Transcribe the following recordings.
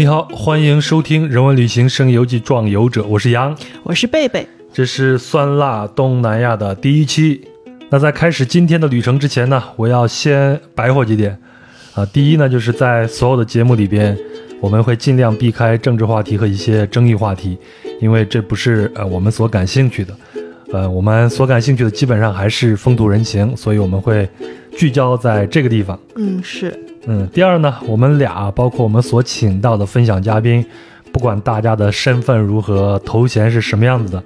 你好，欢迎收听《人文旅行声游记壮游者》，我是杨，我是贝贝。这是酸辣东南亚的第一期。那在开始今天的旅程之前呢，我要先白话几点啊。第一呢，就是在所有的节目里边，我们会尽量避开政治话题和一些争议话题，因为这不是呃我们所感兴趣的。呃，我们所感兴趣的基本上还是风土人情，所以我们会聚焦在这个地方。嗯，是。嗯，第二呢，我们俩包括我们所请到的分享嘉宾，不管大家的身份如何，头衔是什么样子的，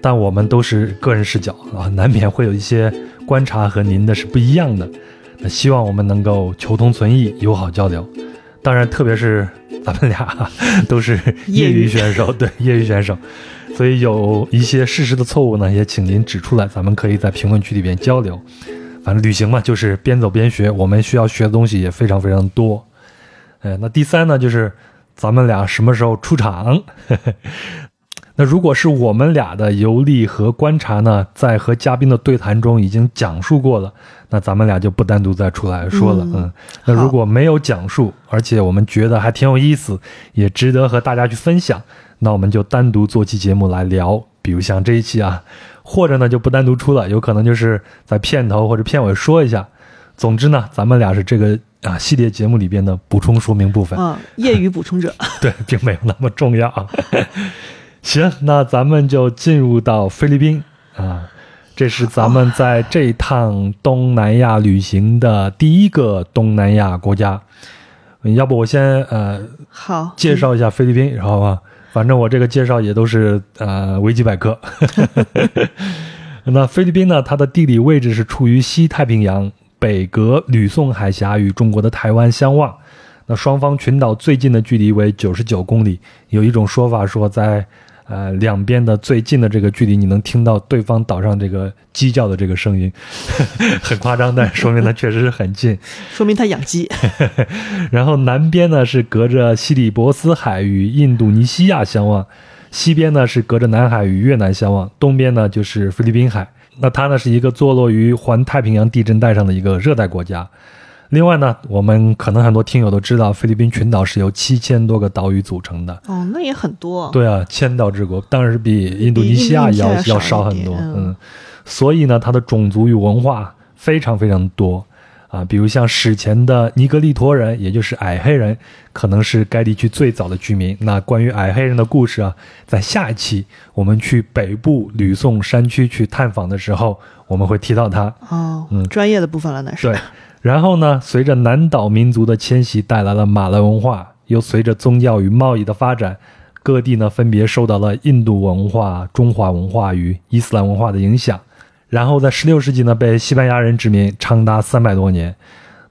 但我们都是个人视角啊，难免会有一些观察和您的是不一样的。那希望我们能够求同存异，友好交流。当然，特别是咱们俩 都是业余选手，对业余选手。所以有一些事实的错误呢，也请您指出来，咱们可以在评论区里边交流。反正旅行嘛，就是边走边学，我们需要学的东西也非常非常多。哎，那第三呢，就是咱们俩什么时候出场？那如果是我们俩的游历和观察呢，在和嘉宾的对谈中已经讲述过了，那咱们俩就不单独再出来说了。嗯，那如果没有讲述，而且我们觉得还挺有意思，也值得和大家去分享。那我们就单独做期节目来聊，比如像这一期啊，或者呢就不单独出了，有可能就是在片头或者片尾说一下。总之呢，咱们俩是这个啊系列节目里边的补充说明部分嗯，业余补充者，对，并没有那么重要。行，那咱们就进入到菲律宾啊，这是咱们在这一趟东南亚旅行的第一个东南亚国家。要不我先呃好介绍一下菲律宾，知道吧？反正我这个介绍也都是呃维基百科。那菲律宾呢？它的地理位置是处于西太平洋，北隔吕宋海峡，与中国的台湾相望。那双方群岛最近的距离为九十九公里。有一种说法说在。呃，两边的最近的这个距离，你能听到对方岛上这个鸡叫的这个声音，很夸张，但说明它确实是很近，说明它养鸡。然后南边呢是隔着西里伯斯海与印度尼西亚相望，西边呢是隔着南海与越南相望，东边呢就是菲律宾海。那它呢是一个坐落于环太平洋地震带上的一个热带国家。另外呢，我们可能很多听友都知道，菲律宾群岛是由七千多个岛屿组成的。哦，那也很多。对啊，千岛之国，当然是比印度尼西亚要要少很多。嗯，所以呢，它的种族与文化非常非常多啊。比如像史前的尼格利托人，也就是矮黑人，可能是该地区最早的居民。那关于矮黑人的故事啊，在下一期我们去北部吕宋山区去探访的时候，我们会提到它。哦，嗯，专业的部分了，那是。对。然后呢，随着南岛民族的迁徙，带来了马来文化；又随着宗教与贸易的发展，各地呢分别受到了印度文化、中华文化与伊斯兰文化的影响。然后在16世纪呢，被西班牙人殖民长达三百多年。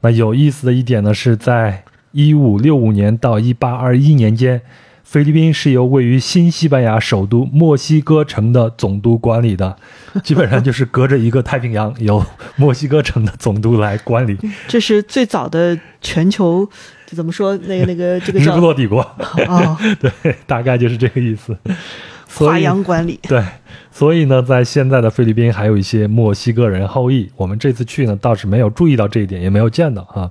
那有意思的一点呢，是在1565年到1821年间。菲律宾是由位于新西班牙首都墨西哥城的总督管理的，基本上就是隔着一个太平洋，由墨西哥城的总督来管理。这是最早的全球，怎么说？那个那个 这个日不落帝国啊，对，大概就是这个意思。华洋管理对，所以呢，在现在的菲律宾还有一些墨西哥人后裔。我们这次去呢，倒是没有注意到这一点，也没有见到啊。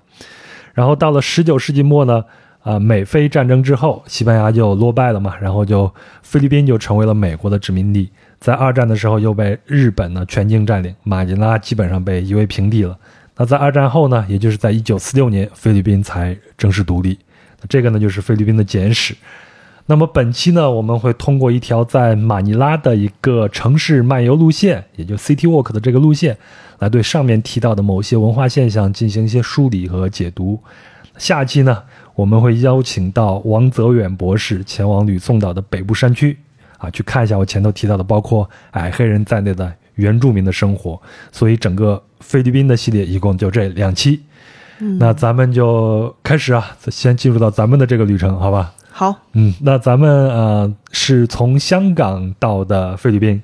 然后到了十九世纪末呢。啊，美菲战争之后，西班牙就落败了嘛，然后就菲律宾就成为了美国的殖民地。在二战的时候又被日本呢全境占领，马尼拉基本上被夷为平地了。那在二战后呢，也就是在一九四六年，菲律宾才正式独立。这个呢就是菲律宾的简史。那么本期呢，我们会通过一条在马尼拉的一个城市漫游路线，也就 City Walk 的这个路线，来对上面提到的某些文化现象进行一些梳理和解读。下期呢？我们会邀请到王泽远博士前往吕宋岛的北部山区，啊，去看一下我前头提到的包括矮黑人在内的原住民的生活。所以整个菲律宾的系列一共就这两期，那咱们就开始啊，先进入到咱们的这个旅程，好吧？好，嗯，那咱们呃是从香港到的菲律宾。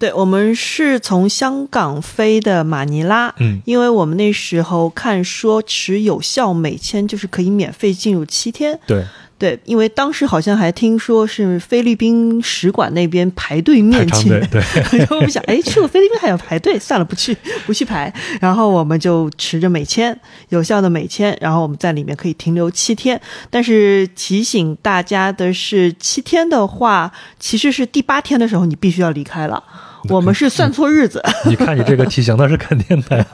对，我们是从香港飞的马尼拉，嗯，因为我们那时候看说持有效美签就是可以免费进入七天，对，对，因为当时好像还听说是菲律宾使馆那边排队面签，对，然后我们想，哎，去了菲律宾还要排队，算了，不去，不去排。然后我们就持着美签，有效的美签，然后我们在里面可以停留七天。但是提醒大家的是，七天的话，其实是第八天的时候你必须要离开了。我们是算错日子，你看你这个题型那是肯定的呀，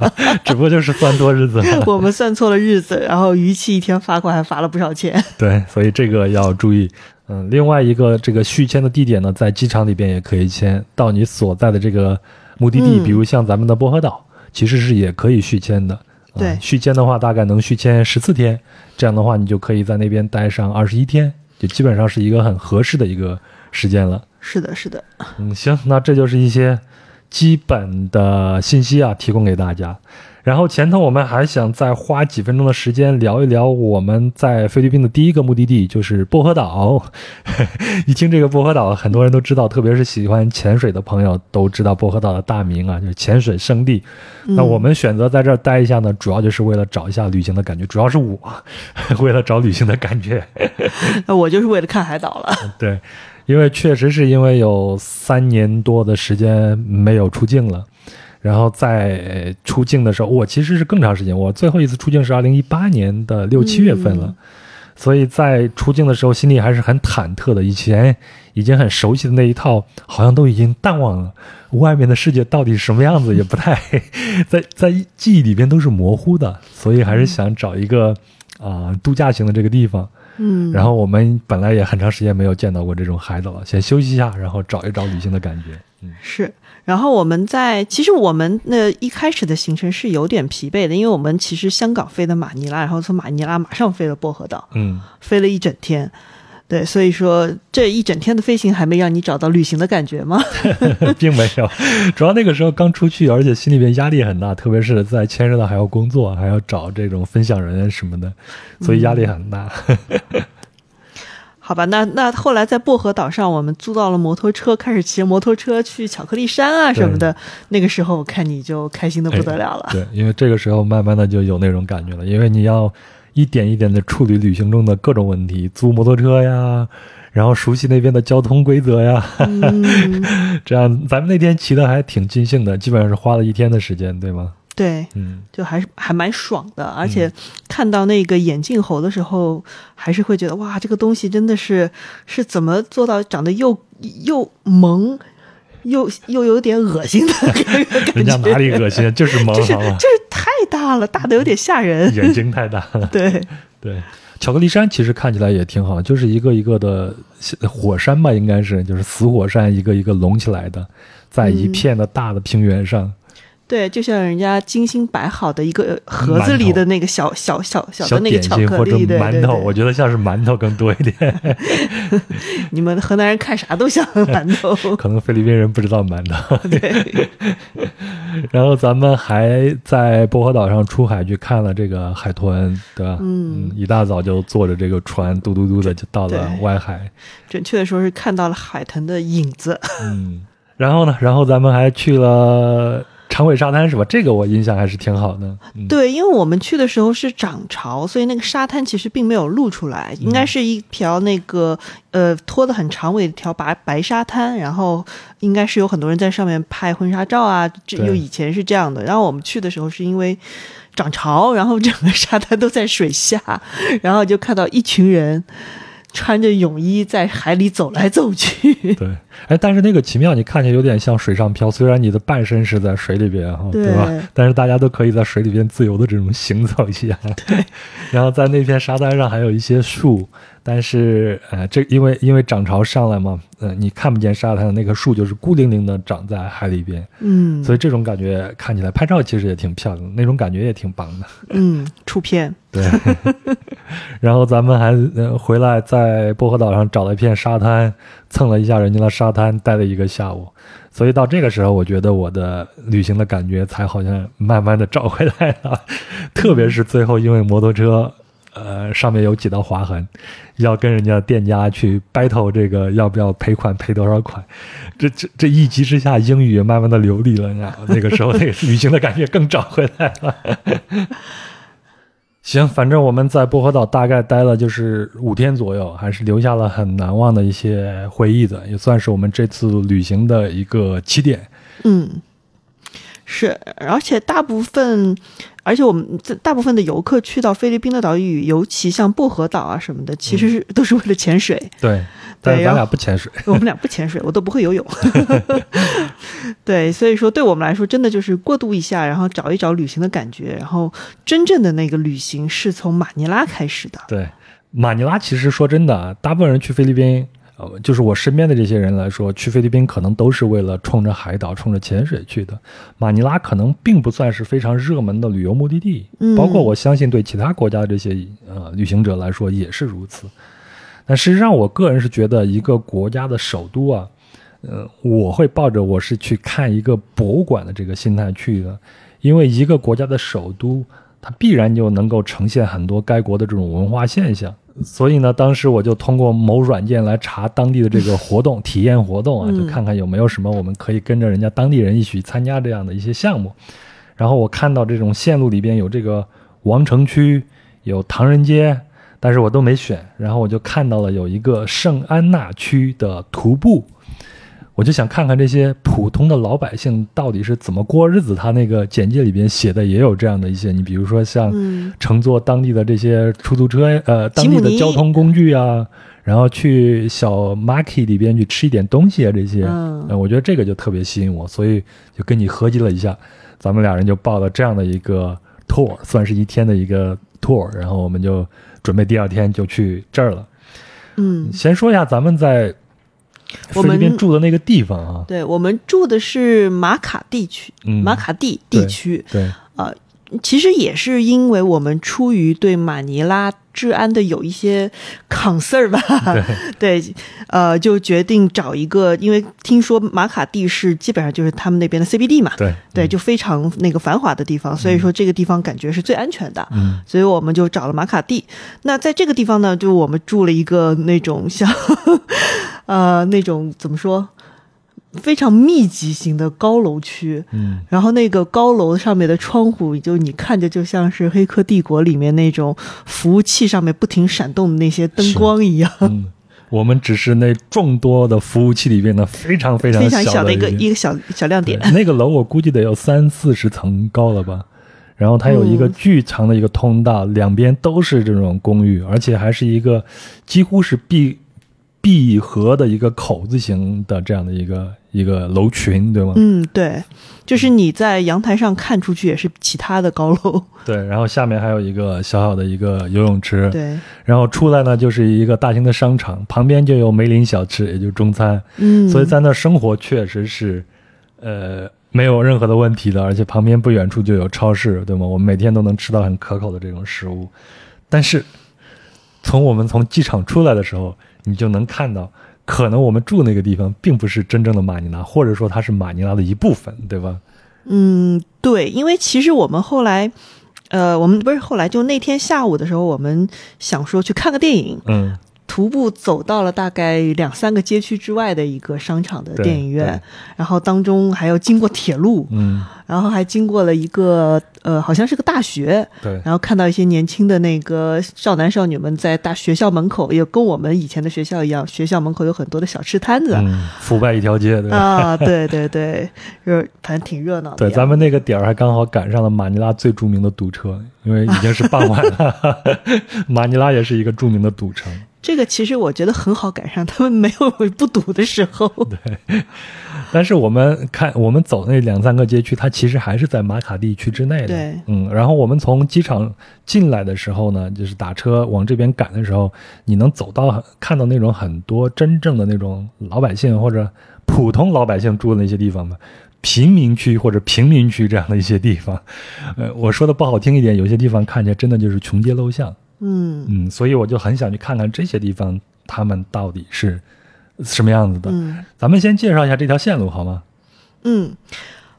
只不过就是算多日子了。我们算错了日子，然后逾期一天罚款还罚了不少钱。对，所以这个要注意。嗯，另外一个这个续签的地点呢，在机场里边也可以签，到你所在的这个目的地，嗯比如像咱们的薄荷岛，其实是也可以续签的。啊对续签的话大概能续签十四天，这样的话你就可以在那边待上二十一天，就基本上是一个很合适的一个时间了。是的，是的，嗯，行，那这就是一些基本的信息啊，提供给大家。然后前头我们还想再花几分钟的时间聊一聊我们在菲律宾的第一个目的地，就是薄荷岛。一听这个薄荷岛，很多人都知道，特别是喜欢潜水的朋友都知道薄荷岛的大名啊，就是潜水圣地。那我们选择在这儿待一下呢，主要就是为了找一下旅行的感觉，主要是我 为了找旅行的感觉。那我就是为了看海岛了。对，因为确实是因为有三年多的时间没有出境了，然后在呃出境的时候，我其实是更长时间，我最后一次出境是二零一八年的六七月份了。嗯所以在出境的时候，心里还是很忐忑的。以前已经很熟悉的那一套，好像都已经淡忘了。外面的世界到底是什么样子，也不太 在在记忆里边都是模糊的。所以还是想找一个啊、度假型的这个地方。嗯，然后我们本来也很长时间没有见到过这种海岛了，先休息一下，然后找一找旅行的感觉。嗯，是，然后我们在其实我们那一开始的行程是有点疲惫的，因为我们其实香港飞的马尼拉，然后从马尼拉马上飞了薄荷岛，嗯，飞了一整天。对，所以说这一整天的飞行还没让你找到旅行的感觉吗？并没有，主要那个时候刚出去，而且心里边压力很大，特别是在牵涉到还要工作，还要找这种分享人什么的，所以压力很大。好吧，那那后来在薄荷岛上，我们租到了摩托车，开始骑着摩托车去巧克力山啊什么的。那个时候我看你就开心的不得了了。对，因为这个时候慢慢的就有那种感觉了，因为你要一点一点的处理旅行中的各种问题，租摩托车呀，然后熟悉那边的交通规则呀，嗯，这样咱们那天骑的还挺尽兴的，基本上是花了一天的时间，对吗？对，嗯，就还是还蛮爽的，而且看到那个眼镜猴的时候，还是会觉得哇，这个东西真的是是怎么做到长得又又萌。又又有点恶心的感觉，人家哪里恶心，就是萌就是？就是太大了，大的有点吓人。眼睛太大了。对，对，巧克力山其实看起来也挺好，就是一个一个的火山吧，应该是就是死火山，一个一个隆起来的，在一片的大的平原上，对，就像人家精心摆好的一个盒子里的那个小小小小小的那个巧克力，对馒头，我觉得像是馒头更多一点。你们河南人看啥都像馒头。可能菲律宾人不知道馒头。对，然后咱们还在薄荷岛上出海去看了这个海豚，对吧？嗯一大早就坐着这个船嘟嘟嘟的就到了外海。准确的说是看到了海豚的影子。嗯，然后呢，然后咱们还去了长尾沙滩，是吧？这个我印象还是挺好的。嗯、对，因为我们去的时候是涨潮，所以那个沙滩其实并没有露出来，应该是一条那个呃拖得很长尾的一条白白沙滩，然后应该是有很多人在上面拍婚纱照啊，这对就以前是这样的。然后我们去的时候是因为涨潮，然后整个沙滩都在水下，然后就看到一群人。穿着泳衣在海里走来走去，对，哎，但是那个奇妙，你看起来有点像水上漂，虽然你的半身是在水里边哈，对吧？但是大家都可以在水里边自由的这种行走一下。对，然后在那片沙滩上还有一些树，但是呃，这因为因为涨潮上来嘛，呃，你看不见沙滩的那棵树就是孤零零的长在海里边，嗯，所以这种感觉看起来拍照其实也挺漂亮的，那种感觉也挺棒的。嗯，出片，对，然后咱们还呃回来在薄荷岛上找了一片沙滩，蹭了一下人家的沙滩，待了一个下午。所以到这个时候，我觉得我的旅行的感觉才好像慢慢的找回来了。特别是最后，因为摩托车，呃，上面有几道划痕，要跟人家店家去 battle 这个要不要赔款，赔多少款。这这这一急之下，英语也慢慢的流利了，你知道？那个时候那个旅行的感觉更找回来了。行，反正我们在薄荷岛大概待了就是五天左右，还是留下了很难忘的一些回忆的，也算是我们这次旅行的一个起点。嗯，是，而且大部分，而且我们这大部分的游客去到菲律宾的岛屿，尤其像薄荷岛啊什么的，其实是 都是为了潜水。对，但是咱俩不潜水。我们俩不潜水，我都不会游泳。对，所以说对我们来说，真的就是过渡一下，然后找一找旅行的感觉，然后真正的那个旅行是从马尼拉开始的。对，马尼拉其实说真的啊，大部分人去菲律宾，呃，就是我身边的这些人来说，去菲律宾可能都是为了冲着海岛、冲着潜水去的。马尼拉可能并不算是非常热门的旅游目的地，嗯包括我相信对其他国家的这些呃旅行者来说也是如此。但事实上，我个人是觉得一个国家的首都啊，呃，我会抱着我是去看一个博物馆的这个心态去的，因为一个国家的首都，它必然就能够呈现很多该国的这种文化现象。所以呢，当时我就通过某软件来查当地的这个活动、体验活动啊，嗯就看看有没有什么我们可以跟着人家当地人一起参加这样的一些项目。然后我看到这种线路里边有这个王城区，有唐人街，但是我都没选。然后我就看到了有一个圣安娜区的徒步，我就想看看这些普通的老百姓到底是怎么过日子。他那个简介里边写的也有这样的一些，你比如说像嗯乘坐当地的这些出租车，呃，当地的交通工具啊，然后去小 market 里边去吃一点东西啊，这些，嗯呃我觉得这个就特别吸引我，所以就跟你合计了一下，咱们俩人就报了这样的一个 tour，算是一天的一个 tour，然后我们就准备第二天就去这儿了。嗯，先说一下咱们在我们住的那个地方啊，对我们住的是马卡地区，嗯。马卡地地区。对，其实也是因为我们出于对马尼拉治安的有一些 concern 吧，对，呃，就决定找一个，因为听说马卡地是基本上就是他们那边的 CBD 嘛，对，对，就非常那个繁华的地方，所以说这个地方感觉是最安全的。嗯，所以我们就找了马卡地。那在这个地方呢，就我们住了一个那种像，呃，那种怎么说，非常密集型的高楼区。嗯，然后那个高楼上面的窗户，就你看着就像是《黑客帝国》里面那种服务器上面不停闪动的那些灯光一样，嗯，我们只是那众多的服务器里面的非常非常非常小的一个一一个小小亮点。那个楼我估计得有三四十层高了吧。然后它有一个嗯巨长的一个通道，两边都是这种公寓，而且还是一个几乎是闭闭合的一个口字形的这样的一个一个楼群，对吗？嗯，对，就是你在阳台上看出去也是其他的高楼，对。然后下面还有一个小小的一个游泳池，对，然后出来呢就是一个大型的商场，旁边就有梅林小吃，也就是中餐。嗯，所以在那生活确实是，呃，没有任何的问题的，而且旁边不远处就有超市，对吗？我们每天都能吃到很可口的这种食物。但是，从我们从机场出来的时候，你就能看到，可能我们住那个地方并不是真正的马尼拉，或者说它是马尼拉的一部分，对吧？嗯，对，因为其实我们后来，呃，我们不是后来就那天下午的时候，我们想说去看个电影，嗯，徒步走到了大概两三个街区之外的一个商场的电影院，然后当中还要经过铁路，嗯，然后还经过了一个呃，好像是个大学，对，然后看到一些年轻的那个少男少女们在大学校门口，也跟我们以前的学校一样，学校门口有很多的小吃摊子。嗯，腐败一条街？啊，对对对，就是反正挺热闹的对，咱们那个点儿还刚好赶上了马尼拉最著名的堵车，因为已经是傍晚了。马尼拉也是一个著名的赌城。这个其实我觉得很好赶上，他们没有 不堵的时候。对但是我们看，我们走那两三个街区，它其实还是在马卡地区之内的。对嗯，然后我们从机场进来的时候呢，就是打车往这边赶的时候，你能走到看到那种很多真正的那种老百姓或者普通老百姓住的那些地方吗。贫民区或者平民区这样的一些地方，呃，我说的不好听一点，有些地方看起来真的就是穷街陋巷。嗯嗯，所以我就很想去看看这些地方，他们到底是什么样子的。嗯咱们先介绍一下这条线路好吗？嗯，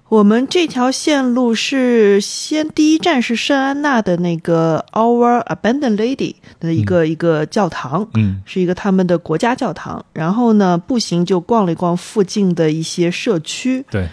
我们这条线路是先第一站是圣安娜的那个 Our Abandoned Lady 的一个、一个教堂。嗯是一个他们的国家教堂，然后呢，步行就逛了一逛附近的一些社区，对，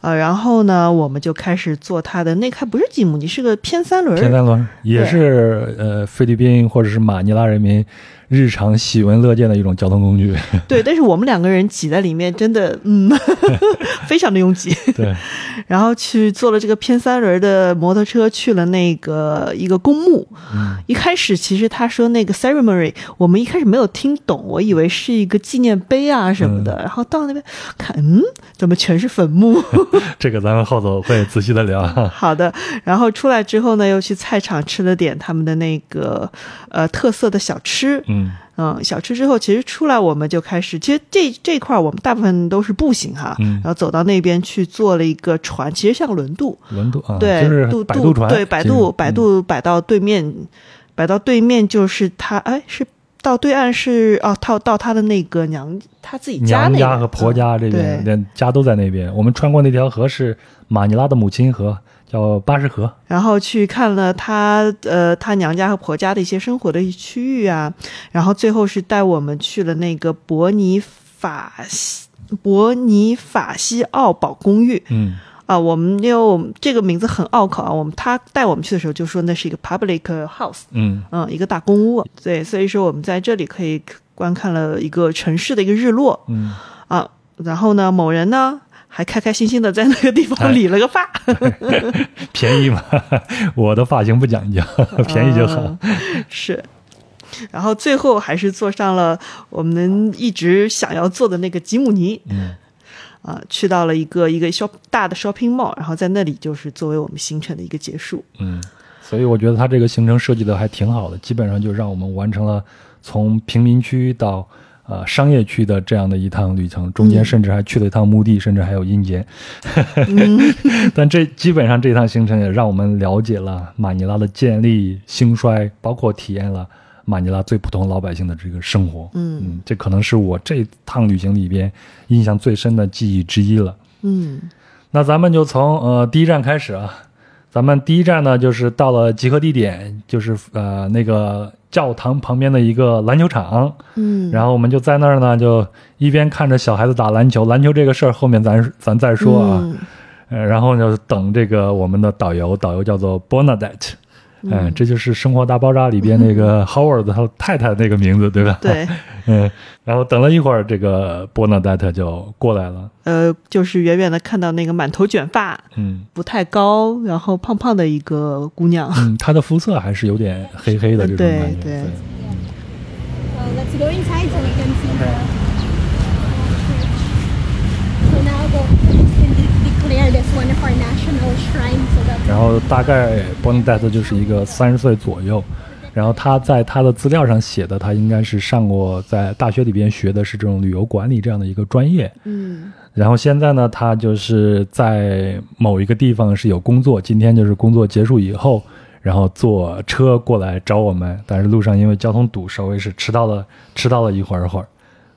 呃，然后呢，我们就开始做它的那还不是吉姆尼，是个偏三轮儿，偏三轮也是呃菲律宾或者是马尼拉人民日常喜闻乐见的一种交通工具。对，但是我们两个人挤在里面，真的，嗯，非常的拥挤。对，然后去坐了这个偏三轮的摩托车，去了那个一个公墓。嗯一开始其实他说那个 ceremony，我们一开始没有听懂，我以为是一个纪念碑啊什么的。然后到那边看，嗯，怎么全是坟墓？这个咱们后头会仔细的聊。好的，然后出来之后呢，又去菜场吃了点他们的那个呃特色的小吃。嗯嗯，小吃之后，其实出来我们就开始，其实这这块儿我们大部分都是步行哈，嗯然后走到那边去坐了一个船，其实像轮渡，轮渡啊，对，就是渡摆渡船，对，摆渡摆渡摆到对面，摆到对面就是他，哎，是到对岸是哦，到到他的那个娘他自己嗯家那边娘家和婆家这边，嗯连家都在那边。我们穿过那条河是马尼拉的母亲河，叫巴士河。然后去看了他呃他娘家和婆家的一些生活的区域啊，然后最后是带我们去了那个伯尼法西伯尼法西奥堡公寓。嗯。啊，我们因为我们这个名字很拗口啊，我们他带我们去的时候就说那是一个 public house，嗯。嗯，一个大公屋，对，所以说我们在这里可以观看了一个城市的一个日落。嗯，啊，然后呢，某人呢。还开开心心的在那个地哎。方理了个发，便宜嘛，我的发型不讲究，便宜就好。嗯是，然后最后还是坐上了我们一直想要坐的那个吉姆尼。嗯。啊、去到了一个一个 shop 大的 shopping mall，然后在那里就是作为我们行程的一个结束。嗯，所以我觉得他这个行程设计的还挺好的，基本上就让我们完成了从贫民区到呃商业区的这样的一趟旅程，中间嗯甚至还去了一趟墓地，甚至还有阴间。嗯 但这基本上这趟行程也让我们了解了马尼拉的建立、兴衰，包括体验了马尼拉最普通老百姓的这个生活。嗯嗯，这可能是我这趟旅行里边印象最深的记忆之一了。嗯那咱们就从呃第一站开始啊，咱们第一站呢就是到了集合地点，就是呃那个教堂旁边的一个篮球场，嗯，然后我们就在那儿呢，就一边看着小孩子打篮球，篮球这个事儿后面咱咱再说啊，嗯。呃，然后就等这个我们的导游，导游叫做 Bernadette，嗯、这就是《生活大爆炸》里边那个 Howard 他太太那个名字，对吧？，对，嗯，然后等了一会儿，这个 Bernadette 就过来了，呃，就是远远的看到那个满头卷发、嗯。不太高，然后胖胖的一个姑娘。嗯，她的肤色还是有点黑黑的这种对感觉，对 So let's go inside so we can see 大概 Bernadette 就是一个三十岁左右，然后他在他的资料上写的，他应该是上过在大学里边学的是这种旅游管理这样的一个专业，嗯。然后现在呢，他就是在某一个地方是有工作，今天就是工作结束以后，然后坐车过来找我们，但是路上因为交通堵，稍微是迟到了，迟到了一会儿会儿，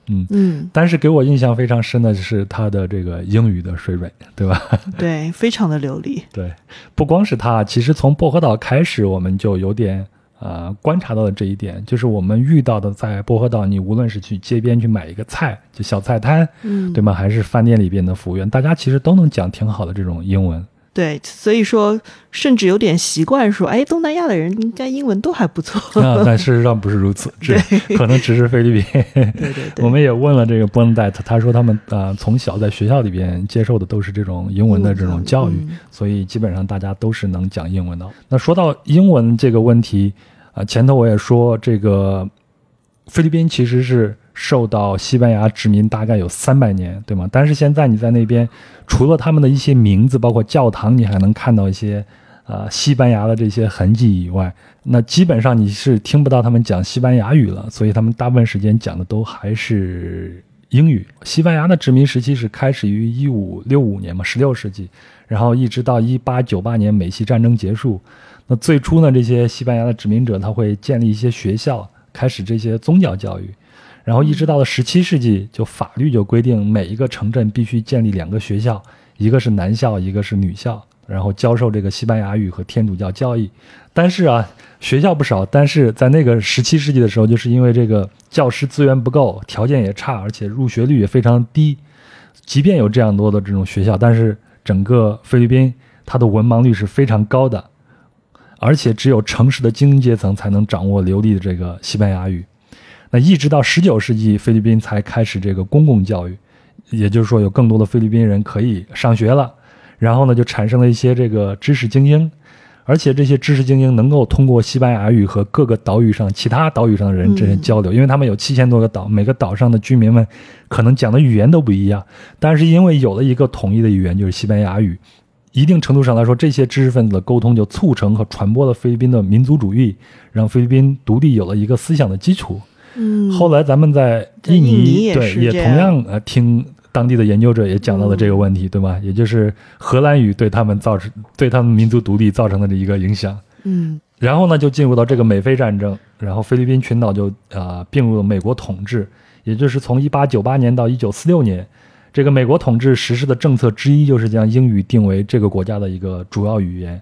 嗯。嗯，但是给我印象非常深的是他的这个英语的水准，对吧？对，非常的流利。对，不光是他，其实从薄荷岛开始，我们就有点呃观察到了这一点，就是我们遇到的在薄荷岛，你无论是去街边去买一个菜，就小菜摊，嗯，对吗？还是饭店里边的服务员，大家其实都能讲挺好的这种英文。对，所以说甚至有点习惯说，哎，东南亚的人应该英文都还不错。啊，但事实上不是如此，只可能只是菲律宾。对对对，我们也问了这个 Bernadette，他说他们呃从小在学校里边接受的都是这种英文的这种教育，嗯所以基本上大家都是能讲英文的。那说到英文这个问题，啊、前头我也说这个菲律宾其实是受到西班牙殖民大概有三百年，对吗？但是现在你在那边，除了他们的一些名字，包括教堂，你还能看到一些呃西班牙的这些痕迹以外，那基本上你是听不到他们讲西班牙语了，所以他们大部分时间讲的都还是英语。西班牙的殖民时期是开始于一五六五年嘛，十六世纪，然后一直到一八九八年美西战争结束。那最初呢，这些西班牙的殖民者他会建立一些学校，开始这些宗教教育。然后一直到了十七世纪，就法律就规定每一个城镇必须建立两个学校，一个是男校，一个是女校，然后教授这个西班牙语和天主教教义。但是啊，学校不少，但是在那个十七世纪的时候，就是因为这个教师资源不够，条件也差，而且入学率也非常低。即便有这样多的这种学校，但是整个菲律宾它的文盲率是非常高的，而且只有城市的精英阶层才能掌握流利的这个西班牙语。那一直到十九世纪，菲律宾才开始这个公共教育，也就是说有更多的菲律宾人可以上学了。然后呢，就产生了一些这个知识精英，而且这些知识精英能够通过西班牙语和各个岛屿上其他岛屿上的人之间交流，因为他们有七千多个岛，每个岛上的居民们可能讲的语言都不一样，但是因为有了一个统一的语言，就是西班牙语，一定程度上来说，这些知识分子的沟通就促成和传播了菲律宾的民族主义，让菲律宾独立有了一个思想的基础。嗯，后来咱们在在印尼对也同样呃听当地的研究者也讲到了这个问题，对吗？也就是荷兰语对他们造成对他们民族独立造成的这一个影响。嗯然后呢，就进入到这个美菲战争，然后菲律宾群岛就呃并入了美国统治，也就是从一八九八年到一九四六年，这个美国统治实施的政策之一就是将英语定为这个国家的一个主要语言。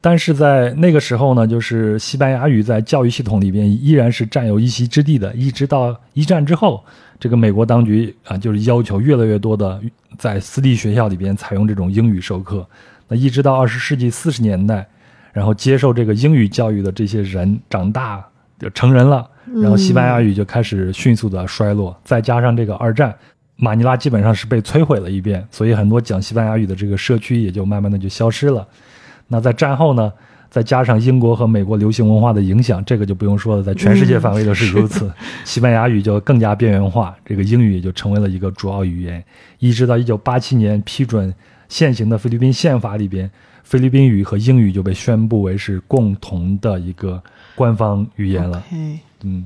但是在那个时候呢，就是西班牙语在教育系统里边依然是占有一席之地的，一直到一战之后，这个美国当局啊就是要求越来越多的在私立学校里边采用这种英语授课。那一直到二十世纪四十年代，然后接受这个英语教育的这些人长大就成人了，然后西班牙语就开始迅速的衰落，再加上这个二战，马尼拉基本上是被摧毁了一遍，所以很多讲西班牙语的这个社区也就慢慢的就消失了。那在战后呢，再加上英国和美国流行文化的影响，这个就不用说了，在全世界范围都是如此。西班牙语就更加边缘化，这个英语也就成为了一个主要语言。一直到一九八七年批准现行的菲律宾宪法里边，菲律宾语和英语就被宣布为是共同的一个官方语言了。嗯，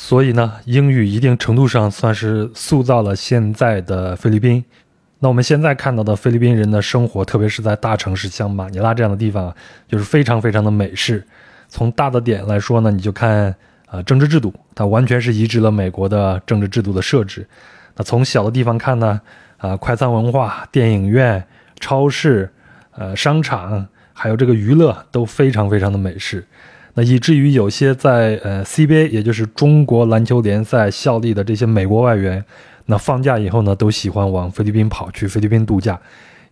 所以呢，英语一定程度上算是塑造了现在的菲律宾。那我们现在看到的菲律宾人的生活，特别是在大城市，像马尼拉这样的地方，就是非常非常的美式。从大的点来说呢，你就看呃政治制度，它完全是移植了美国的政治制度的设置。那从小的地方看呢，啊、快餐文化、电影院、超市、呃商场，还有这个娱乐都非常非常的美式。那以至于有些在呃 CBA，也就是中国篮球联赛效力的这些美国外援，那放假以后呢，都喜欢往菲律宾跑，去菲律宾度假，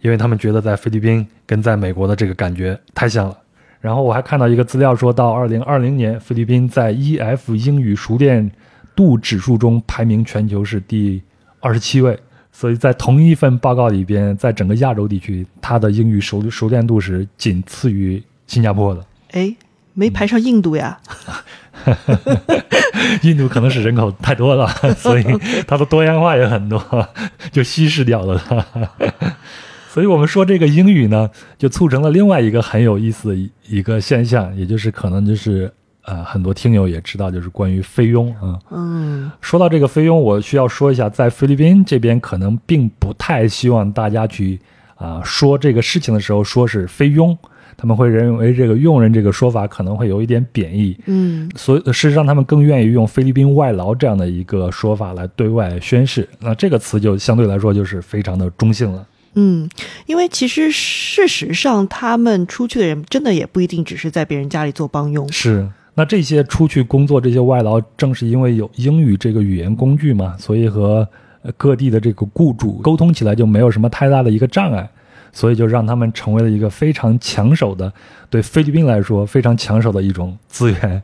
因为他们觉得在菲律宾跟在美国的这个感觉太像了。然后我还看到一个资料说，到二零二零年，菲律宾在 EF 英语熟练度指数中排名全球是第二十七位，所以在同一份报告里边，在整个亚洲地区，它的英语熟熟练度是仅次于新加坡的。哎，没排上印度呀。印度可能是人口太多了，所以它的多样化也很多，就稀释掉了它。所以我们说这个英语呢，就促成了另外一个很有意思的一一个现象，也就是可能就是呃很多听友也知道，就是关于菲佣啊。嗯说到这个菲佣，我需要说一下，在菲律宾这边可能并不太希望大家去啊、说这个事情的时候说是菲佣，他们会认为这个佣人这个说法可能会有一点贬义。嗯所以事实上，他们更愿意用菲律宾外劳这样的一个说法来对外宣誓。那这个词就相对来说就是非常的中性了。嗯，因为其实事实上，他们出去的人真的也不一定只是在别人家里做帮佣。是，那这些出去工作这些外劳，正是因为有英语这个语言工具嘛，所以和呃各地的这个雇主沟通起来就没有什么太大的一个障碍，所以就让他们成为了一个非常抢手的，对菲律宾来说非常抢手的一种资源。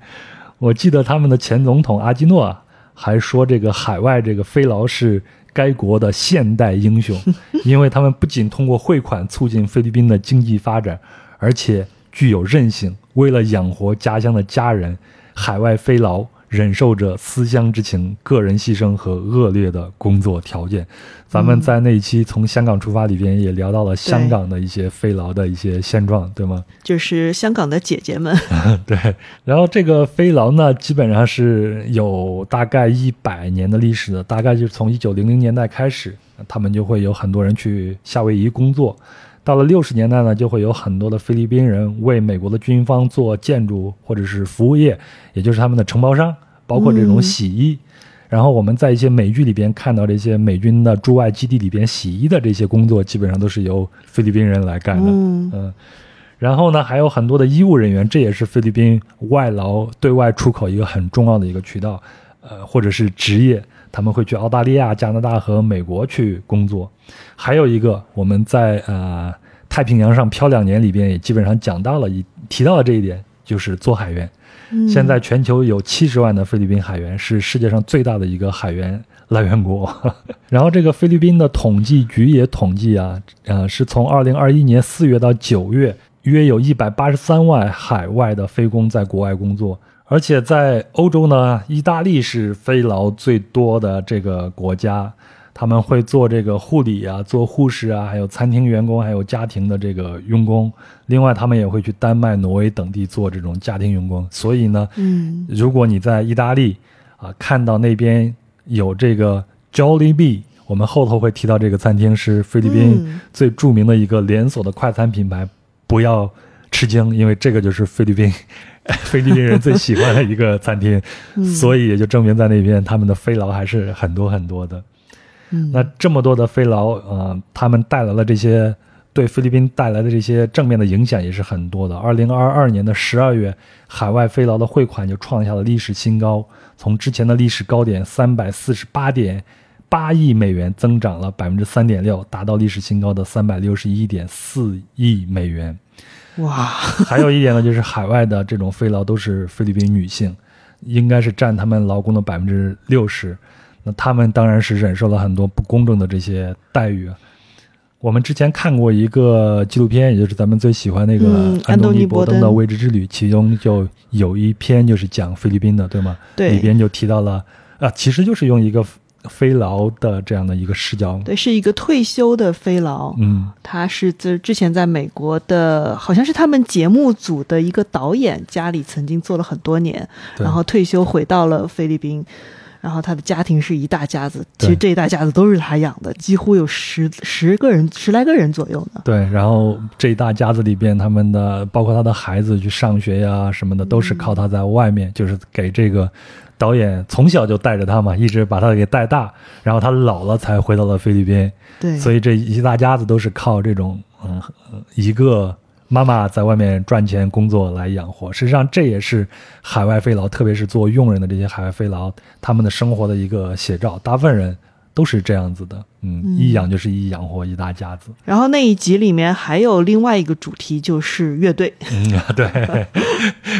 我记得他们的前总统阿基诺还说，这个海外这个菲劳是该国的现代英雄，因为他们不仅通过汇款促进菲律宾的经济发展，而且具有韧性。为了养活家乡的家人，海外菲劳忍受着思乡之情、个人牺牲和恶劣的工作条件。咱们在那一期从香港出发里边也聊到了香港的一些飞劳的一些现状，对吗？就是香港的姐姐们，对，然后这个飞劳呢，基本上是有大概一百年的历史的，大概就是从一九零零年代开始，他们就会有很多人去夏威夷工作。到了六十年代呢，就会有很多的菲律宾人为美国的军方做建筑或者是服务业，也就是他们的承包商，包括这种洗衣。然后我们在一些美剧里边看到这些美军的驻外基地里边洗衣的这些工作，基本上都是由菲律宾人来干的。嗯嗯，然后呢，还有很多的医务人员，这也是菲律宾外劳对外出口一个很重要的一个渠道，呃，或者是职业，他们会去澳大利亚、加拿大和美国去工作。还有一个，我们在呃太平洋上漂两年》里边也基本上讲到了，一提到了这一点，就是做海员。嗯现在全球有七十万的菲律宾海员，是世界上最大的一个海员来源国。然后这个菲律宾的统计局也统计啊，呃，是从二零二一年四月到九月，约有一百八十三万海外的非工在国外工作。而且在欧洲呢，意大利是非劳最多的这个国家，他们会做这个护理啊，做护士啊，还有餐厅员工，还有家庭的这个佣工。另外，他们也会去丹麦、挪威等地做这种家庭佣工。所以呢，嗯如果你在意大利啊看到那边有这个 Jollibee，我们后头会提到这个餐厅是菲律宾嗯最著名的一个连锁的快餐品牌，不要吃惊，因为这个就是菲律宾菲律宾人最喜欢的一个餐厅，嗯所以也就证明在那边他们的飞劳还是很多很多的。嗯那这么多的飞劳，呃，他们带来了这些对菲律宾带来的这些正面的影响也是很多的。二零二二年的十二月，海外飞劳的汇款就创下了历史新高，从之前的历史高点三百四十八点八亿美元增长了百分之三点六，达到历史新高的三百六十一点四亿美元。哇，还有一点呢，就是海外的这种非劳都是菲律宾女性，应该是占他们劳工的百分之六十。那他们当然是忍受了很多不公正的这些待遇啊。我们之前看过一个纪录片，也就是咱们最喜欢那个嗯安东尼·伯登的《未知之旅》，其中就有一篇就是讲菲律宾的，对吗？对里边就提到了啊，其实就是用一个非劳的这样的一个视角，对，是一个退休的飞劳，嗯，他是在之前在美国的，好像是他们节目组的一个导演，家里曾经做了很多年，然后退休回到了菲律宾。然后他的家庭是一大家子，其实这一大家子都是他养的，几乎有十十个人、十来个人左右呢。对，然后这一大家子里边，他们的包括他的孩子去上学呀什么的，都是靠他在外面，就是给这个导演从小就带着他嘛，一直把他给带大，然后他老了才回到了菲律宾，对，所以这一大家子都是靠这种嗯呃一个妈妈在外面赚钱工作来养活。实际上，这也是海外飞劳，特别是做佣人的这些海外飞劳，他们的生活的一个写照。大部分人都是这样子的，嗯，嗯一养就是一养活一大家子。然后那一集里面还有另外一个主题，就是乐队。嗯，对，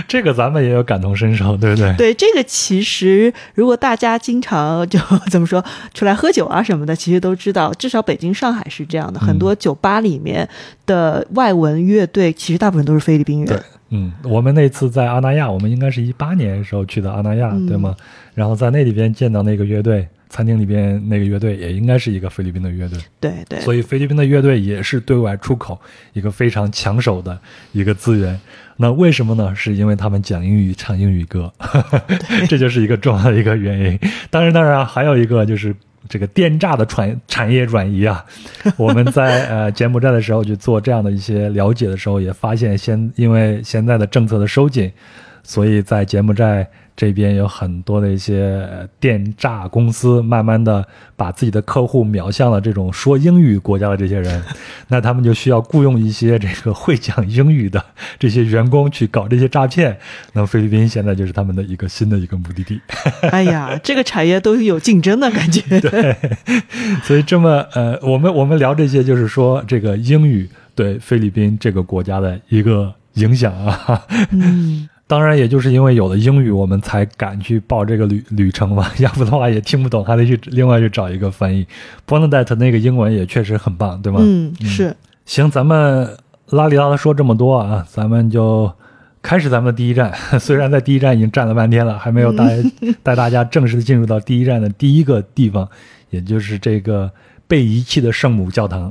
这个咱们也有感同身受，对不对？对，这个其实如果大家经常就怎么说出来喝酒啊什么的，其实都知道，至少北京、上海是这样的，很多酒吧里面的外文乐队其实大部分都是菲律宾人对人。嗯，我们那次在阿那亚，我们应该是一八年时候去的阿那亚，嗯对吗？然后在那里边见到那个乐队，餐厅里边那个乐队也应该是一个菲律宾的乐队，对对，所以菲律宾的乐队也是对外出口一个非常抢手的一个资源。那为什么呢？是因为他们讲英语、唱英语歌，这就是一个重要的一个原因。当然，当然还有一个就是这个电诈的产产业转移啊。我们在呃柬埔寨的时候去做这样的一些了解的时候，也发现现因为现在的政策的收紧，所以在柬埔寨这边有很多的一些呃电诈公司，慢慢的把自己的客户瞄向了这种说英语国家的这些人，那他们就需要雇佣一些这个会讲英语的这些员工去搞这些诈骗。那菲律宾现在就是他们的一个新的一个目的地。哎呀，这个产业都有竞争的感觉。对 所以这么呃，我们我们聊这些，就是说这个英语对菲律宾这个国家的一个影响啊。嗯，当然，也就是因为有了英语，我们才敢去报这个旅旅程嘛。要不的话也听不懂，还得去另外去找一个翻译。Bonnet 那个英文也确实很棒，对吗？嗯，是，行，咱们拉里拉的说这么多啊，咱们就开始咱们的第一站。虽然在第一站已经站了半天了，还没有带、带大家正式的进入到第一站的第一个地方，也就是这个被遗弃的圣母教堂。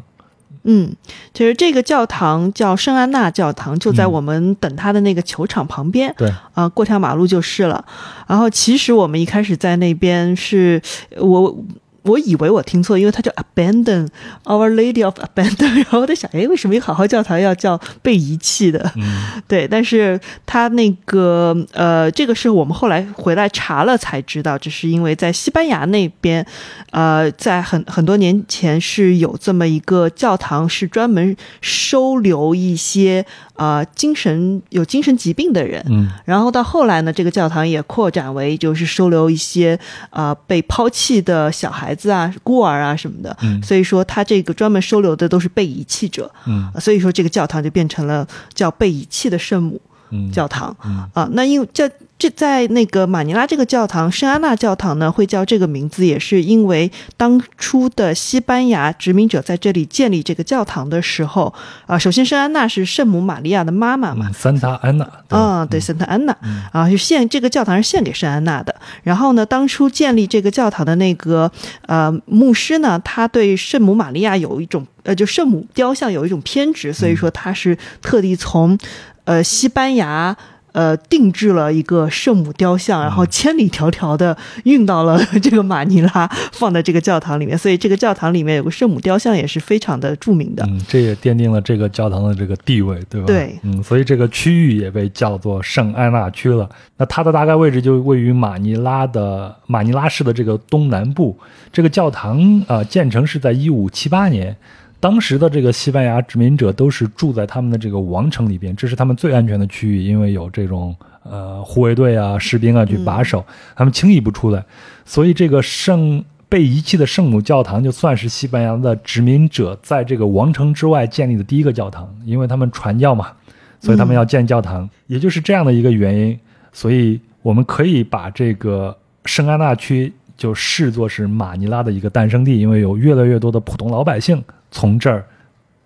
嗯，其实这个教堂叫圣安娜教堂，就在嗯我们等他的那个球场旁边。对，啊、过条马路就是了。然后其实我们一开始在那边是我。我以为我听错，因为它叫 Abandon Our Lady of Abandon，然后我在想，哎，为什么一个好好教堂要叫被遗弃的？嗯，对，但是它那个呃，这个是我们后来回来查了才知道，这是因为在西班牙那边，呃，在很很多年前是有这么一个教堂，是专门收留一些呃精神有精神疾病的人。嗯然后到后来呢，这个教堂也扩展为就是收留一些呃被抛弃的小孩孩子啊、孤儿啊什么的，嗯。所以说他这个专门收留的都是被遗弃者，嗯。啊所以说这个教堂就变成了叫被遗弃的圣母嗯，教堂。嗯。啊，那因为这这在那个马尼拉这个教堂圣安娜教堂呢，会叫这个名字，也是因为当初的西班牙殖民者在这里建立这个教堂的时候，啊，首先圣安娜是圣母玛利亚的妈妈嘛，嗯，三塔安娜，啊，对，圣塔安娜嗯啊，就献这个教堂是献给圣安娜的。然后呢，当初建立这个教堂的那个呃牧师呢，他对圣母玛利亚有一种呃，就圣母雕像有一种偏执，所以说他是特地从呃西班牙。呃，定制了一个圣母雕像，然后千里迢迢的运到了 这个马尼拉，放在这个教堂里面。所以这个教堂里面有个圣母雕像，也是非常的著名的。嗯，这也奠定了这个教堂的这个地位，对吧？对嗯，所以这个区域也被叫做圣安娜区了。那它的大概位置就位于马尼拉的马尼拉市的这个东南部。这个教堂啊、呃建成是在一五七八年。当时的这个西班牙殖民者都是住在他们的这个王城里边，这是他们最安全的区域，因为有这种呃护卫队啊、士兵啊去把守，他们轻易不出来。所以这个圣被遗弃的圣母教堂就算是西班牙的殖民者在这个王城之外建立的第一个教堂，因为他们传教嘛，所以他们要建教堂，也就是这样的一个原因，所以我们可以把这个圣安娜区就视作是马尼拉的一个诞生地，因为有越来越多的普通老百姓从这儿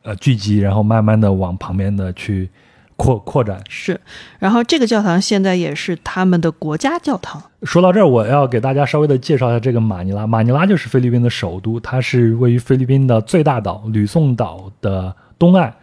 呃聚集，然后慢慢的往旁边的去扩扩展。是，然后这个教堂现在也是他们的国家教堂。说到这儿，我要给大家稍微的介绍一下这个马尼拉。马尼拉就是菲律宾的首都，它是位于菲律宾的最大岛吕宋岛的东岸。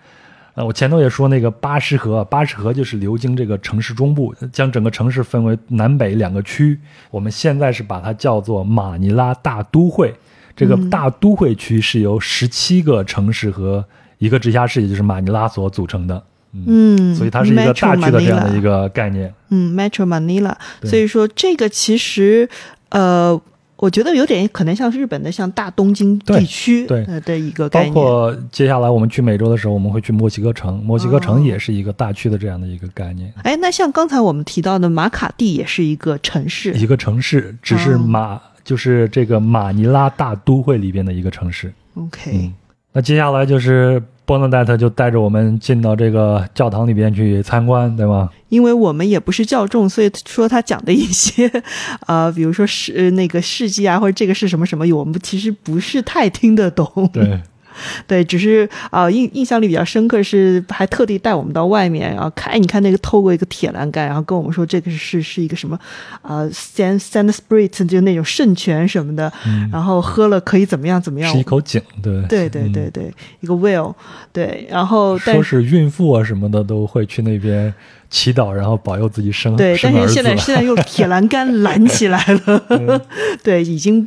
呃，我前头也说那个巴士河，巴士河就是流经这个城市中部，将整个城市分为南北两个区。我们现在是把它叫做马尼拉大都会。这个大都会区是由十七个城市和一个直辖市，也就是马尼拉所组成的。嗯，所以它是一个大区的这样的一个概念。嗯，Metro Manila。所以说这个其实呃，我觉得有点可能像日本的像大东京地区对呃的一个概念。包括接下来我们去美洲的时候，我们会去墨西哥城，墨西哥哦城也是一个大区的这样的一个概念，哎，那像刚才我们提到的马卡蒂也是一个城市。一个城市只是哦马，就是这个马尼拉大都会里边的一个城市。OK，、嗯，那接下来就是波诺戴特就带着我们进到这个教堂里边去参观，对吗？因为我们也不是教众，所以说他讲的一些，呃，比如说是呃那个事迹啊，或者这个是什么什么，我们其实不是太听得懂。对，对，只是啊、印印象里比较深刻是还特地带我们到外面，然后看，哎，你看那个透过一个铁栏杆，然后跟我们说这个是是一个什么啊、San San Spirit 就那种圣泉什么的，然后喝了可以怎么样怎么样嗯是一。口井，对对对对对，一个 well，对，然后但说是孕妇啊什么的都会去那边祈祷，然后保佑自己生对，但是现在 现在用铁栏杆拦起来了，对，已经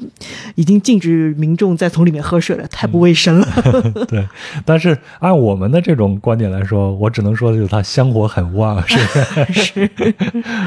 已经禁止民众再从里面喝水了，太不卫生了。对，但是按我们的这种观点来说，我只能说就是它香火很旺，是 不是？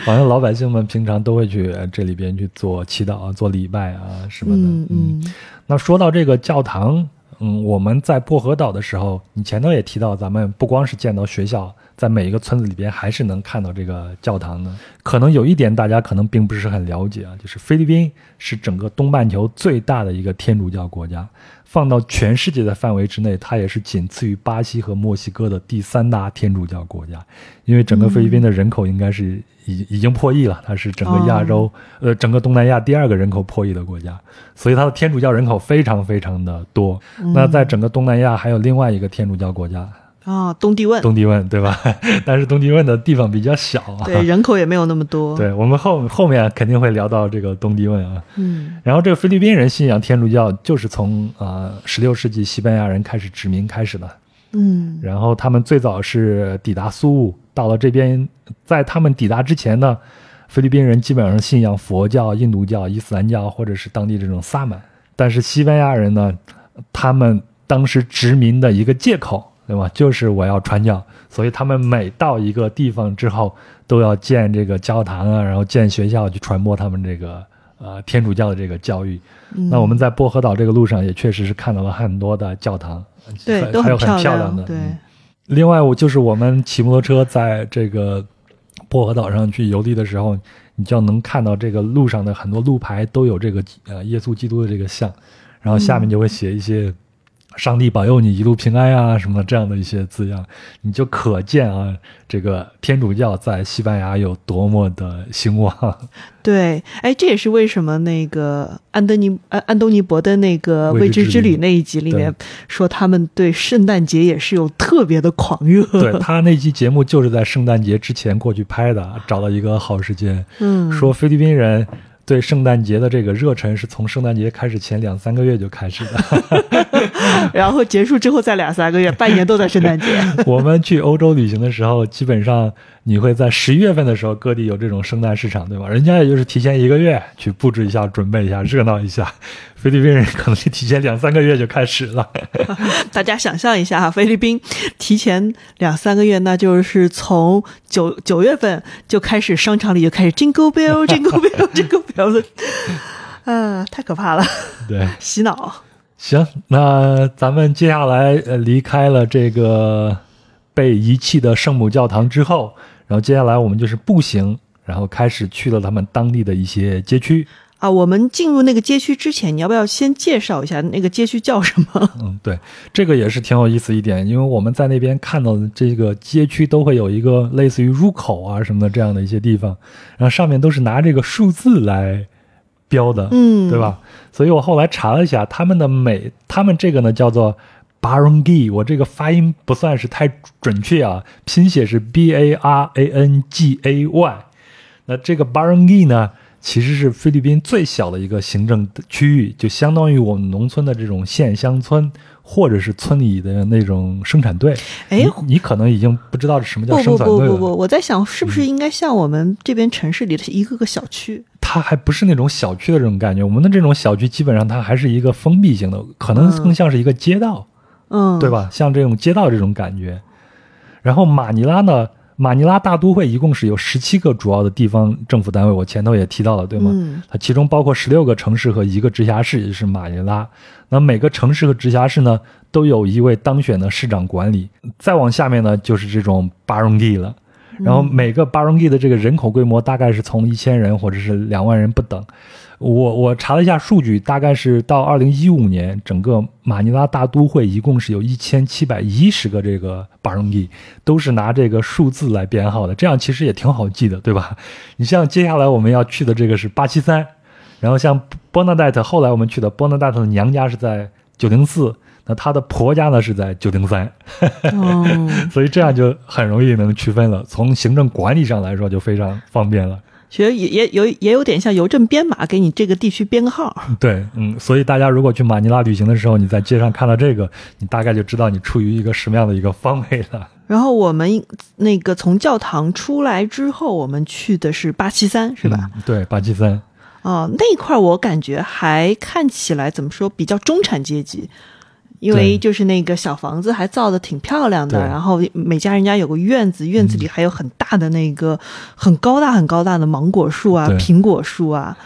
好像老百姓们平常都会去这里边去做祈祷啊、做礼拜啊什么的。嗯嗯那说到这个教堂，嗯，我们在薄荷岛的时候，你前头也提到，咱们不光是见到学校，在每一个村子里边还是能看到这个教堂的。可能有一点大家可能并不是很了解啊，就是菲律宾是整个东半球最大的一个天主教国家，放到全世界的范围之内，它也是仅次于巴西和墨西哥的第三大天主教国家。因为整个菲律宾的人口应该是已已经破亿了，它是整个亚洲、呃整个东南亚第二个人口破亿的国家，所以它的天主教人口非常非常的多。那在整个东南亚还有另外一个天主教国家啊，东帝汶，东帝汶，对吧？但是东帝汶的地方比较小啊。对，人口也没有那么多。对我们后后面肯定会聊到这个东帝汶啊。嗯然后这个菲律宾人信仰天主教，就是从啊十六世纪西班牙人开始殖民开始的。嗯然后他们最早是抵达苏务，到了这边，在他们抵达之前呢，菲律宾人基本上信仰佛教、印度教、伊斯兰教或者是当地这种萨满。但是西班牙人呢，他们当时殖民的一个借口，对吧？就是我要传教，所以他们每到一个地方之后，都要建这个教堂啊，然后建学校去传播他们这个呃天主教的这个教育。嗯，那我们在薄荷岛这个路上也确实是看到了很多的教堂，对还还有很漂亮的。对，嗯另外，我就是我们骑摩托车在这个薄荷岛上去游历的时候，你就能看到这个路上的很多路牌都有这个呃耶稣基督的这个像，然后下面就会写一些。上帝保佑你一路平安啊，什么这样的一些字样，你就可见啊，这个天主教在西班牙有多么的兴旺。对，哎，这也是为什么那个安德尼安安东尼伯的那个未未知之旅旅那一集里面说，他们对圣诞节也是有特别的狂热。对他那期节目就是在圣诞节之前过去拍的，找到一个好时间，嗯，说菲律宾人。对圣诞节的这个热忱是从圣诞节开始前两三个月就开始的。然后结束之后再两三个月，半年都在圣诞节。我们去欧洲旅行的时候，基本上你会在十一月份的时候，各地有这种圣诞市场，对吧？人家也就是提前一个月去布置一下、准备一下、热闹一下。菲律宾人可能是提前两三个月就开始了。大家想象一下哈，菲律宾提前两三个月，那就是从九九月份就开始，商场里就开始 Jingle Bell Jingle Bell Jingle Bell，了啊，太可怕了，对，洗脑。行，那咱们接下来呃离开了这个被遗弃的圣母教堂之后，然后接下来我们就是步行，然后开始去了他们当地的一些街区。啊，我们进入那个街区之前，你要不要先介绍一下那个街区叫什么？嗯，对，这个也是挺有意思一点，因为我们在那边看到的这个街区都会有一个类似于入口啊什么的这样的一些地方，然后上面都是拿这个数字来标的，嗯对吧？所以我后来查了一下，他们的每他们这个呢叫做 Barangay，我这个发音不算是太准确啊，拼写是 B A R A N G A Y。那这个 Barangay 呢，其实是菲律宾最小的一个行政区域，就相当于我们农村的这种县乡村，或者是村里的那种生产队。哎你你可能已经不知道什么叫不不生产队了。不不不，我在想是不是应该像我们这边城市里的一个个小区？它还不是那种小区的这种感觉，我们的这种小区基本上它还是一个封闭型的，可能更像是一个街道。嗯，对？吧？像这种街道这种感觉。然后马尼拉呢，马尼拉大都会一共是有十七个主要的地方政府单位，我前头也提到了，对吗？嗯它其中包括十六个城市和一个直辖市，也就是马尼拉。那每个城市和直辖市呢，都有一位当选的市长管理。再往下面呢，就是这种巴隆地了。然后每个巴隆地的这个人口规模大概是从一千人或者是两万人不等。我我查了一下数据，大概是到二零一五年，整个马尼拉大都会一共是有一千七百一十个这个巴隆地，都是拿这个数字来编号的，这样其实也挺好记的，对吧？你像接下来我们要去的这个是八七三，然后像波纳代特，后来我们去的波纳代特的娘家是在九零四，那她的婆家呢是在九零三，哦，所以这样就很容易能区分了。从行政管理上来说就非常方便了。其实也也有也有点像邮政编码，给你这个地区编个号。对，嗯，所以大家如果去马尼拉旅行的时候，你在街上看到这个，你大概就知道你处于一个什么样的一个方位了。然后我们那个从教堂出来之后，我们去的是八七三，是吧？嗯对，八七三。哦，那块儿我感觉还看起来怎么说比较中产阶级，因为就是那个小房子还造的挺漂亮的，然后每家人家有个院子，院子里还有很大的那个、很高大很高大的芒果树啊、苹果树啊，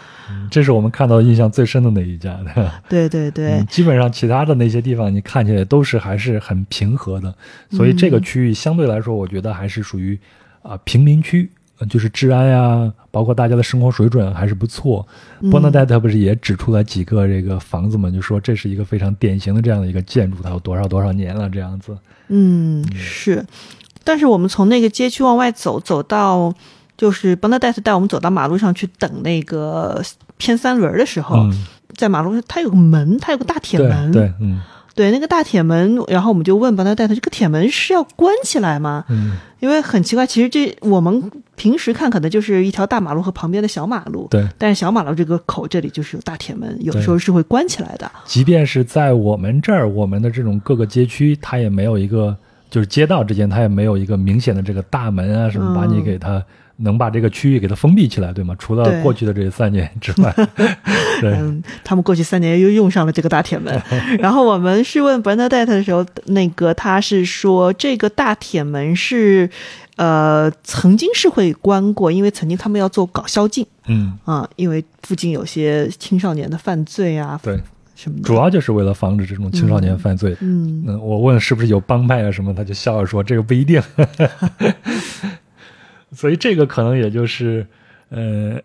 这是我们看到印象最深的那一家，对吧？对对对，嗯，基本上其他的那些地方，你看起来都是还是很平和的，所以这个区域相对来说，我觉得还是属于啊、贫民区，呃就是治安呀，包括大家的生活水准还是不错。波纳代特不是也指出来几个这个房子嘛，就说这是一个非常典型的这样的一个建筑，它有多少多少年了这样子。嗯，是。但是我们从那个街区往外走，走到就是邦德戴特带我们走到马路上去等那个偏三轮的时候，嗯，在马路上它有个门，它有个大铁对门，对，嗯对那个大铁门，然后我们就问邦德戴特，这个铁门是要关起来吗？嗯，因为很奇怪，其实这我们平时看可能就是一条大马路和旁边的小马路，对。但是小马路这个口这里就是有大铁门，有的时候是会关起来的。即便是在我们这儿，我们的这种各个街区，它也没有一个，就是街道之间，它也没有一个明显的这个大门啊什么，嗯把你给它能把这个区域给它封闭起来，对吗？除了过去的这三年之外，对，嗯，他们过去三年又用上了这个大铁门。然后我们是问 Bernadette 的时候，那个他是说这个大铁门是，呃，曾经是会关过，因为曾经他们要做搞宵禁嗯，啊，因为附近有些青少年的犯罪啊对，什么。主要就是为了防止这种青少年犯罪。嗯，嗯，我问是不是有帮派啊什么，他就笑着说这个不一定。所以这个可能也就是，呃，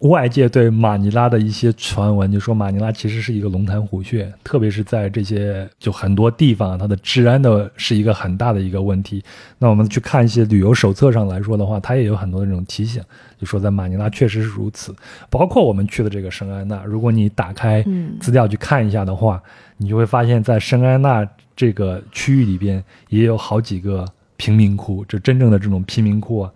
外界对马尼拉的一些传闻，就说马尼拉其实是一个龙潭虎穴，特别是在这些就很多地方，它的治安的是一个很大的一个问题。那我们去看一些旅游手册上来说的话，它也有很多的这种提醒，就说在马尼拉确实是如此。包括我们去的这个圣安娜，如果你打开嗯资料去看一下的话，你就会发现在圣安娜这个区域里边也有好几个贫民窟，这真正的这种贫民窟啊。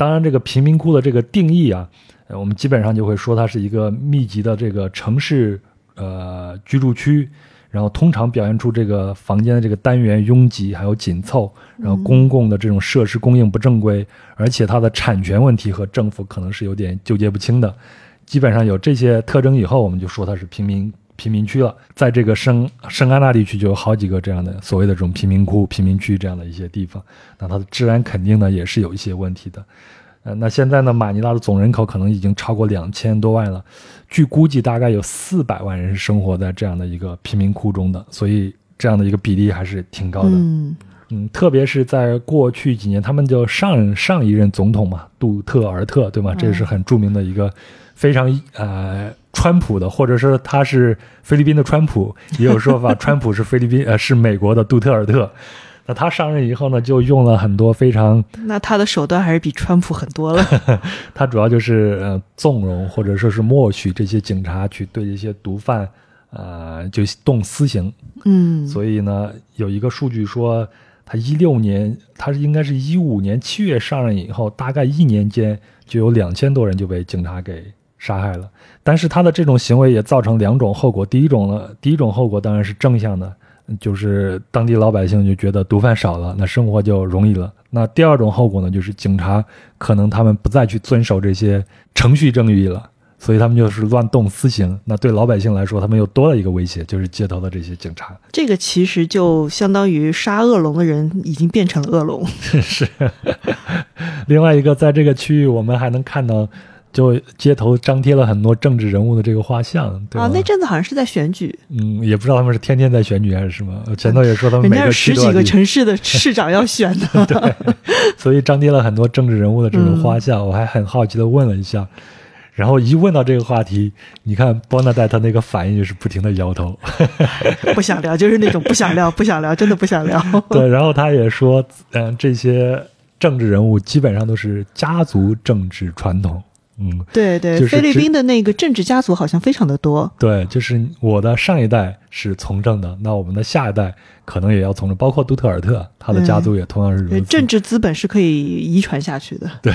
当然，这个贫民窟的这个定义啊，呃，我们基本上就会说它是一个密集的这个城市呃居住区，然后通常表现出这个房间的这个单元拥挤还有紧凑，然后公共的这种设施供应不正规，而且它的产权问题和政府可能是有点纠结不清的。基本上有这些特征以后，我们就说它是贫民贫民区了。在这个圣圣安娜地区就有好几个这样的所谓的这种贫民窟、贫民区这样的一些地方，那它的治安肯定呢也是有一些问题的。呃，那现在呢，马尼拉的总人口可能已经超过两千多万了，据估计大概有四百万人是生活在这样的一个贫民窟中的，所以这样的一个比例还是挺高的。嗯嗯，特别是在过去几年，他们就上上一任总统嘛，杜特尔特，对吗？这是很著名的一个非常呃川普的，或者说他是菲律宾的川普，也有说法，川普是菲律宾 呃是美国的杜特尔特。那他上任以后呢，就用了很多非常，那他的手段还是比川普很多了。他主要就是呃纵容或者说是默许这些警察去对这些毒贩，呃就动私刑，嗯，所以呢，有一个数据说，他一六年，他是应该是一五年七月上任以后，大概一年间就有两千多人就被警察给杀害了。但是他的这种行为也造成两种后果，第一种呢，第一种后果当然是正向的，就是当地老百姓就觉得毒贩少了，那生活就容易了。那第二种后果呢，就是警察可能他们不再去遵守这些程序正义了。所以他们就是乱动私刑，那对老百姓来说，他们又多了一个威胁，就是街头的这些警察。这个其实就相当于杀恶龙的人已经变成了恶龙。是，另外一个，在这个区域，我们还能看到，就街头张贴了很多政治人物的这个画像，对吧？啊，那阵子好像是在选举，嗯，也不知道他们是天天在选举还是什么。前头也说他们人每个十几个城市的市长要选的。所以张贴了很多政治人物的这种画像。我还很好奇的问了一下，然后一问到这个话题，你看波纳戴他那个反应就是不停的摇头。不想聊，就是那种不想聊，不想聊，真的不想聊。对，然后他也说，嗯、这些政治人物基本上都是家族政治传统。嗯，对对，就是菲律宾的那个政治家族好像非常的多。对，就是我的上一代是从政的，那我们的下一代可能也要从政，包括杜特尔特，他的家族也同样是如此。对政治资本是可以遗传下去的。对，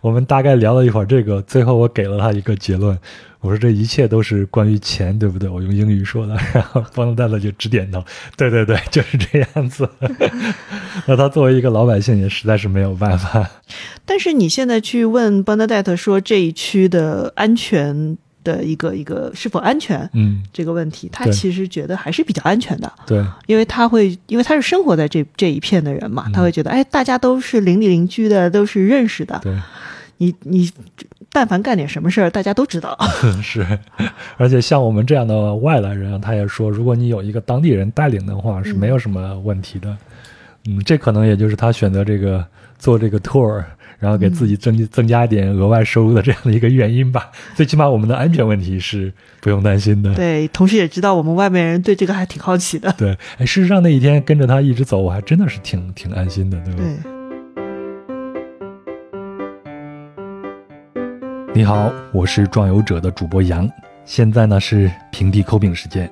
我们大概聊了一会儿这个，最后我给了他一个结论，我说这一切都是关于钱，对不对？我用英语说的，然后邦德戴勒就直点头，对对对，就是这样子。那他作为一个老百姓，也实在是没有办法。但是你现在去问邦德戴特说这一区的安全的一个一个是否安全嗯，这个问题，他其实觉得还是比较安全的。对，因为他会，因为他是生活在这这一片的人嘛，嗯他会觉得，哎，大家都是邻里邻居的，都是认识的。对。你你，但凡干点什么事儿，大家都知道。是，而且像我们这样的外来人啊，他也说，如果你有一个当地人带领的话，是没有什么问题的。嗯，这可能也就是他选择这个做这个 tour，然后给自己增增加一点额外收入的这样的一个原因吧。最起码我们的安全问题是不用担心的。对，同时也知道我们外面人对这个还挺好奇的。对，哎，事实上那一天跟着他一直走，我还真的是挺挺安心的，对吧？对，你好，我是壮游者的主播杨，现在呢是平地抠饼时间。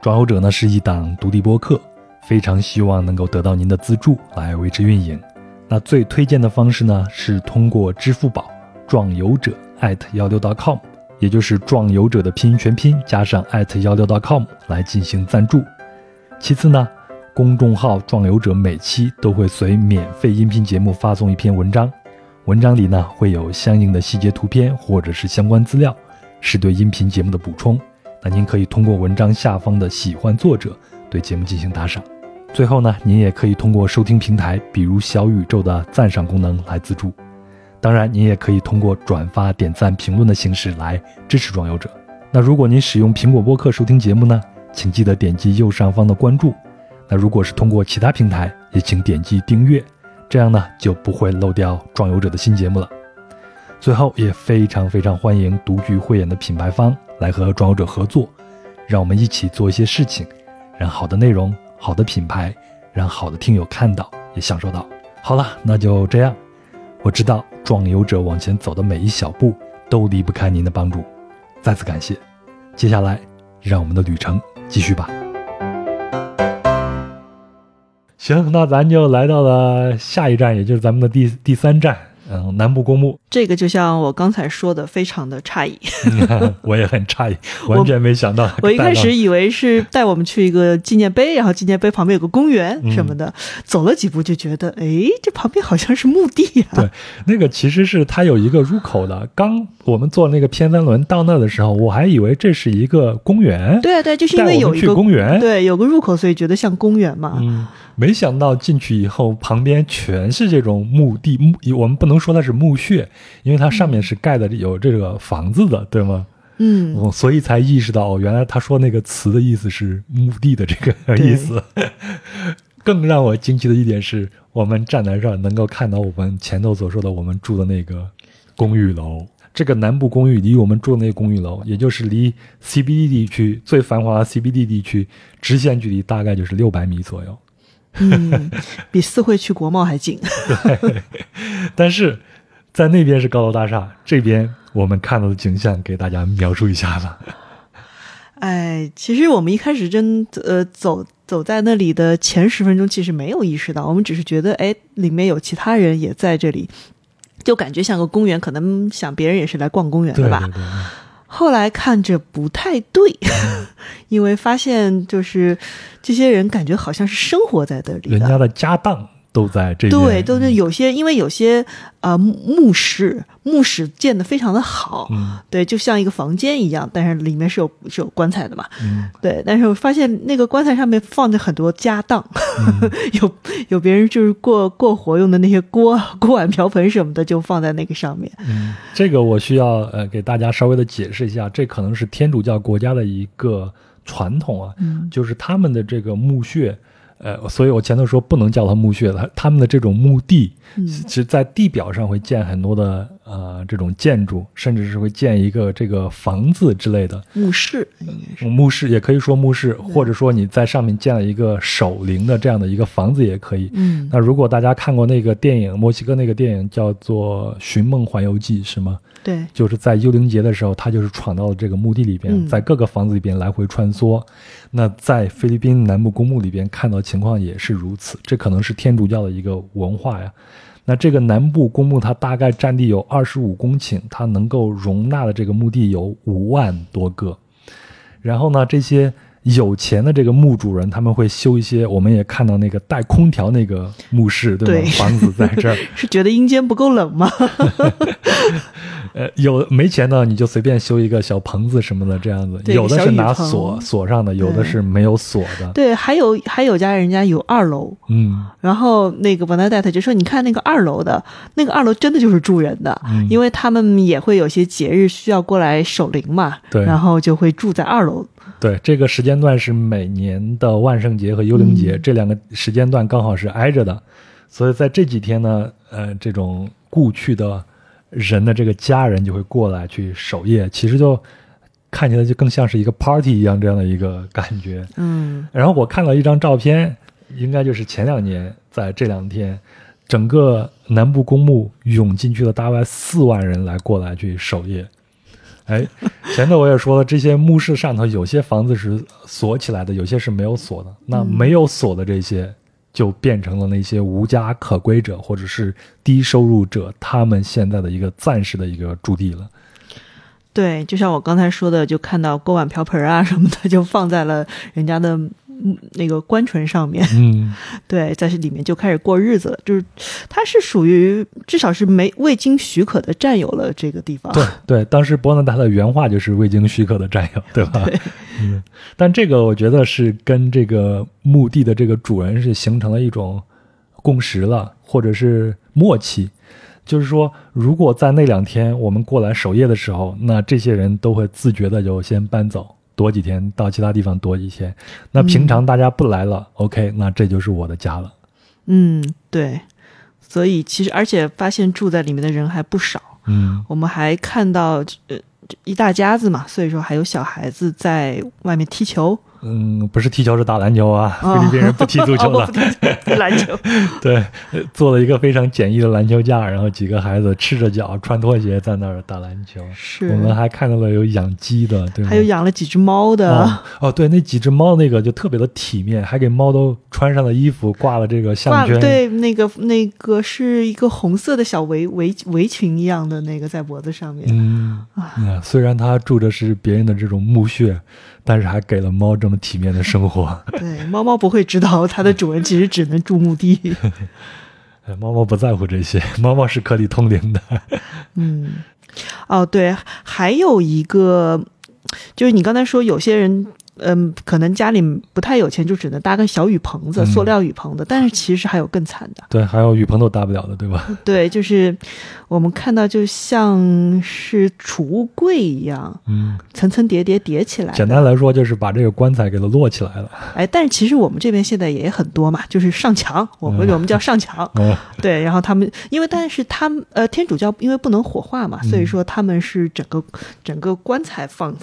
壮游者呢是一档独立播客，非常希望能够得到您的资助来维持运营。那最推荐的方式呢是通过支付宝壮游者艾特幺六 .com，也就是壮游者的拼音全拼加上艾特幺六 .com 来进行赞助。其次呢，公众号壮游者每期都会随免费音频节目发送一篇文章。文章里呢会有相应的细节图片或者是相关资料，是对音频节目的补充。那您可以通过文章下方的喜欢作者对节目进行打赏。最后呢，您也可以通过收听平台，比如小宇宙的赞赏功能来资助。当然，您也可以通过转发、点赞、评论的形式来支持装游者。那如果您使用苹果播客收听节目呢，请记得点击右上方的关注。那如果是通过其他平台，也请点击订阅。这样呢，就不会漏掉壮游者的新节目了。最后也非常非常欢迎独具慧眼的品牌方来和壮游者合作，让我们一起做一些事情，让好的内容、好的品牌，让好的听友看到也享受到。好了，那就这样。我知道壮游者往前走的每一小步都离不开您的帮助，再次感谢。接下来，让我们的旅程继续吧。行，那咱就来到了下一站，也就是咱们的第第三站，嗯，南部公墓。这个就像我刚才说的，非常的诧异。我也很诧异，完全没想到。我一开始以为是带我们去一个纪念碑，然后纪念碑旁边有个公园什么的。走了几步就觉得，哎，这旁边好像是墓地啊。对，那个其实是它有一个入口的。刚我们坐那个偏三轮到那的时候，我还以为这是一个公园。对对，就是因为有一个公园，对，有个入口，所以觉得像公园嘛。嗯，没想到进去以后，旁边全是这种墓地墓，我们不能说它是墓穴。因为它上面是盖的有这个房子的，对吗？嗯，我所以才意识到，原来他说那个词的意思是墓地的这个意思。更让我惊奇的一点是，我们站在这儿能够看到我们前头所说的我们住的那个公寓楼。这个南部公寓离我们住的那个公寓楼，也就是离 CBD 地区最繁华的 CBD 地区直线距离大概就是六百米左右。嗯，比四惠去国贸还近。对，但是。在那边是高楼大厦，这边我们看到的景象给大家描述一下吧。哎，其实我们一开始真呃走走在那里的前十分钟，其实没有意识到，我们只是觉得哎，里面有其他人也在这里，就感觉像个公园，可能想别人也是来逛公园的吧。后来看着不太对，因为发现就是这些人感觉好像是生活在这里，人家的家当。都在这对，都是有些，因为有些呃墓室墓室建的非常的好，嗯，对，就像一个房间一样，但是里面是有是有棺材的嘛，嗯，对，但是我发现那个棺材上面放着很多家当，有有别人就是过过活用的那些锅 锅碗瓢盆什么的，就放在那个上面。嗯，这个我需要呃给大家稍微的解释一下，这可能是天主教国家的一个传统啊，嗯，就是他们的这个墓穴。呃，所以我前头说不能叫它墓穴，它他们的这种墓地，其实在地表上会建很多的呃这种建筑，甚至是会建一个这个房子之类的墓室，墓室也可以说墓室，或者说你在上面建了一个守灵的这样的一个房子也可以。嗯，那如果大家看过那个电影，墨西哥那个电影叫做《寻梦环游记》，是吗？对，就是在幽灵节的时候，他就是闯到了这个墓地里边，在各个房子里边来回穿梭。那在菲律宾南部公墓里边看到情况也是如此，这可能是天主教的一个文化呀。那这个南部公墓它大概占地有二十五公顷，它能够容纳的这个墓地有五万多个。然后呢，这些。有钱的这个墓主人，他们会修一些，我们也看到那个带空调那个墓室，对吧？房子在这儿，是觉得阴间不够冷吗？呃，有没钱的你就随便修一个小棚子什么的，这样子。有的是拿锁锁上的，有的是没有锁的。对，还有还有家人家有二楼，嗯，然后那个 Bernadette 就说：“你看那个二楼的，那个二楼真的就是住人的，因为他们也会有些节日需要过来守灵嘛，对，然后就会住在二楼。”对，这个时间段是每年的万圣节和幽灵节这两个时间段刚好是挨着的，所以在这几天呢，呃，这种故去的人的这个家人就会过来去守夜，其实就看起来就更像是一个 party 一样这样的一个感觉。嗯，然后我看到一张照片，应该就是前两年在这两天，整个南部公墓涌进去了大概四万人来过来去守夜。哎，前头我也说了，这些墓室上头有些房子是锁起来的，有些是没有锁的。那没有锁的这些，就变成了那些无家可归者或者是低收入者，他们现在的一个暂时的一个驻地了。对，就像我刚才说的，就看到锅碗瓢盆啊什么的，就放在了人家的。那个官船上面，嗯，对，在这里面就开始过日子了。就是他是属于至少是没未经许可的占有了这个地方。对对，当时伯纳达的原话就是未经许可的占有，对吧？对，嗯。但这个我觉得是跟这个墓地的这个主人是形成了一种共识了，或者是默契。就是说，如果在那两天我们过来守夜的时候，那这些人都会自觉的就先搬走。躲几天到其他地方躲几天，那平常大家不来了，OK，那这就是我的家了。嗯，对，所以其实而且发现住在里面的人还不少。嗯我们还看到呃一大家子嘛，所以说还有小孩子在外面踢球。嗯，不是踢球是打篮球啊，哦菲律宾人不踢足球我的 不。踢篮球。对，呃做了一个非常简易的篮球架，然后几个孩子赤着脚穿拖鞋在那儿打篮球。是我们还看到了有养鸡的，对？还有养了几只猫的。哦哦，对，那几只猫那个就特别的体面，还给猫都穿上了衣服，挂了这个项挂圈。对那个那个是一个红色的小围围围裙一样的那个在脖子上面。嗯，嗯虽然它住的是别人的这种墓穴，但是还给了猫这么体面的生活。对，猫猫不会知道它的主人其实只能住墓地。哎 猫猫不在乎这些，猫猫是可以通灵的。嗯，哦，对，还有一个就是你刚才说有些人。嗯，可能家里不太有钱，就只能搭个小雨棚子，嗯塑料雨棚子。但是其实还有更惨的，对，还有雨棚都搭不了的，对吧？对，就是我们看到就像是储物柜一样，嗯，层层叠叠叠起来。简单来说就是把这个棺材给它摞起来了。哎，但是其实我们这边现在也很多嘛，就是上墙，我们、嗯我们叫上墙，嗯 对，然后他们因为但是他们呃天主教因为不能火化嘛，所以说他们是整个整个棺材放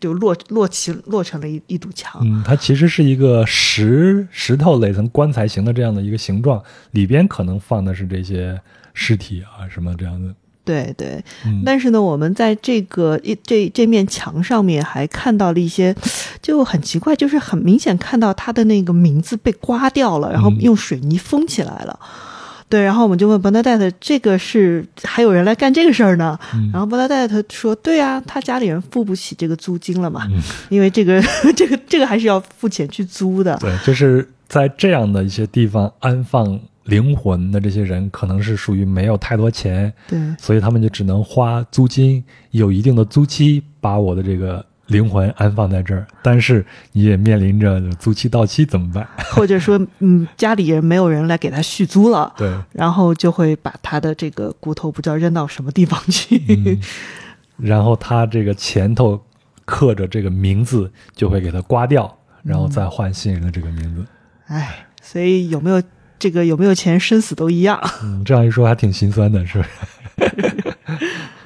就落落起落成了一一堵墙，嗯，它其实是一个石石头垒成棺材形的这样的一个形状，里边可能放的是这些尸体啊什么这样的。对对。嗯，但是呢，我们在这个一这这面墙上面还看到了一些，就很奇怪，就是很明显看到他的那个名字被刮掉了，然后嗯用水泥封起来了。对，然后我们就问伯纳戴特，这个是还有人来干这个事儿呢？嗯然后伯纳戴特说：“对啊，他家里人付不起这个租金了嘛，嗯因为这个这个这个还是要付钱去租的。对，就是在这样的一些地方安放灵魂的这些人，可能是属于没有太多钱，对所以他们就只能花租金，有一定的租期，把我的这个灵魂安放在这儿。但是你也面临着租期到期怎么办？或者说，嗯，家里人没有人来给他续租了，对，然后就会把他的这个骨头不知道扔到什么地方去。嗯，然后他这个前头刻着这个名字，就会给他刮掉，然后再换新人的这个名字。哎，所以有没有这个有没有钱，生死都一样。嗯，这样一说还挺心酸的，是不是？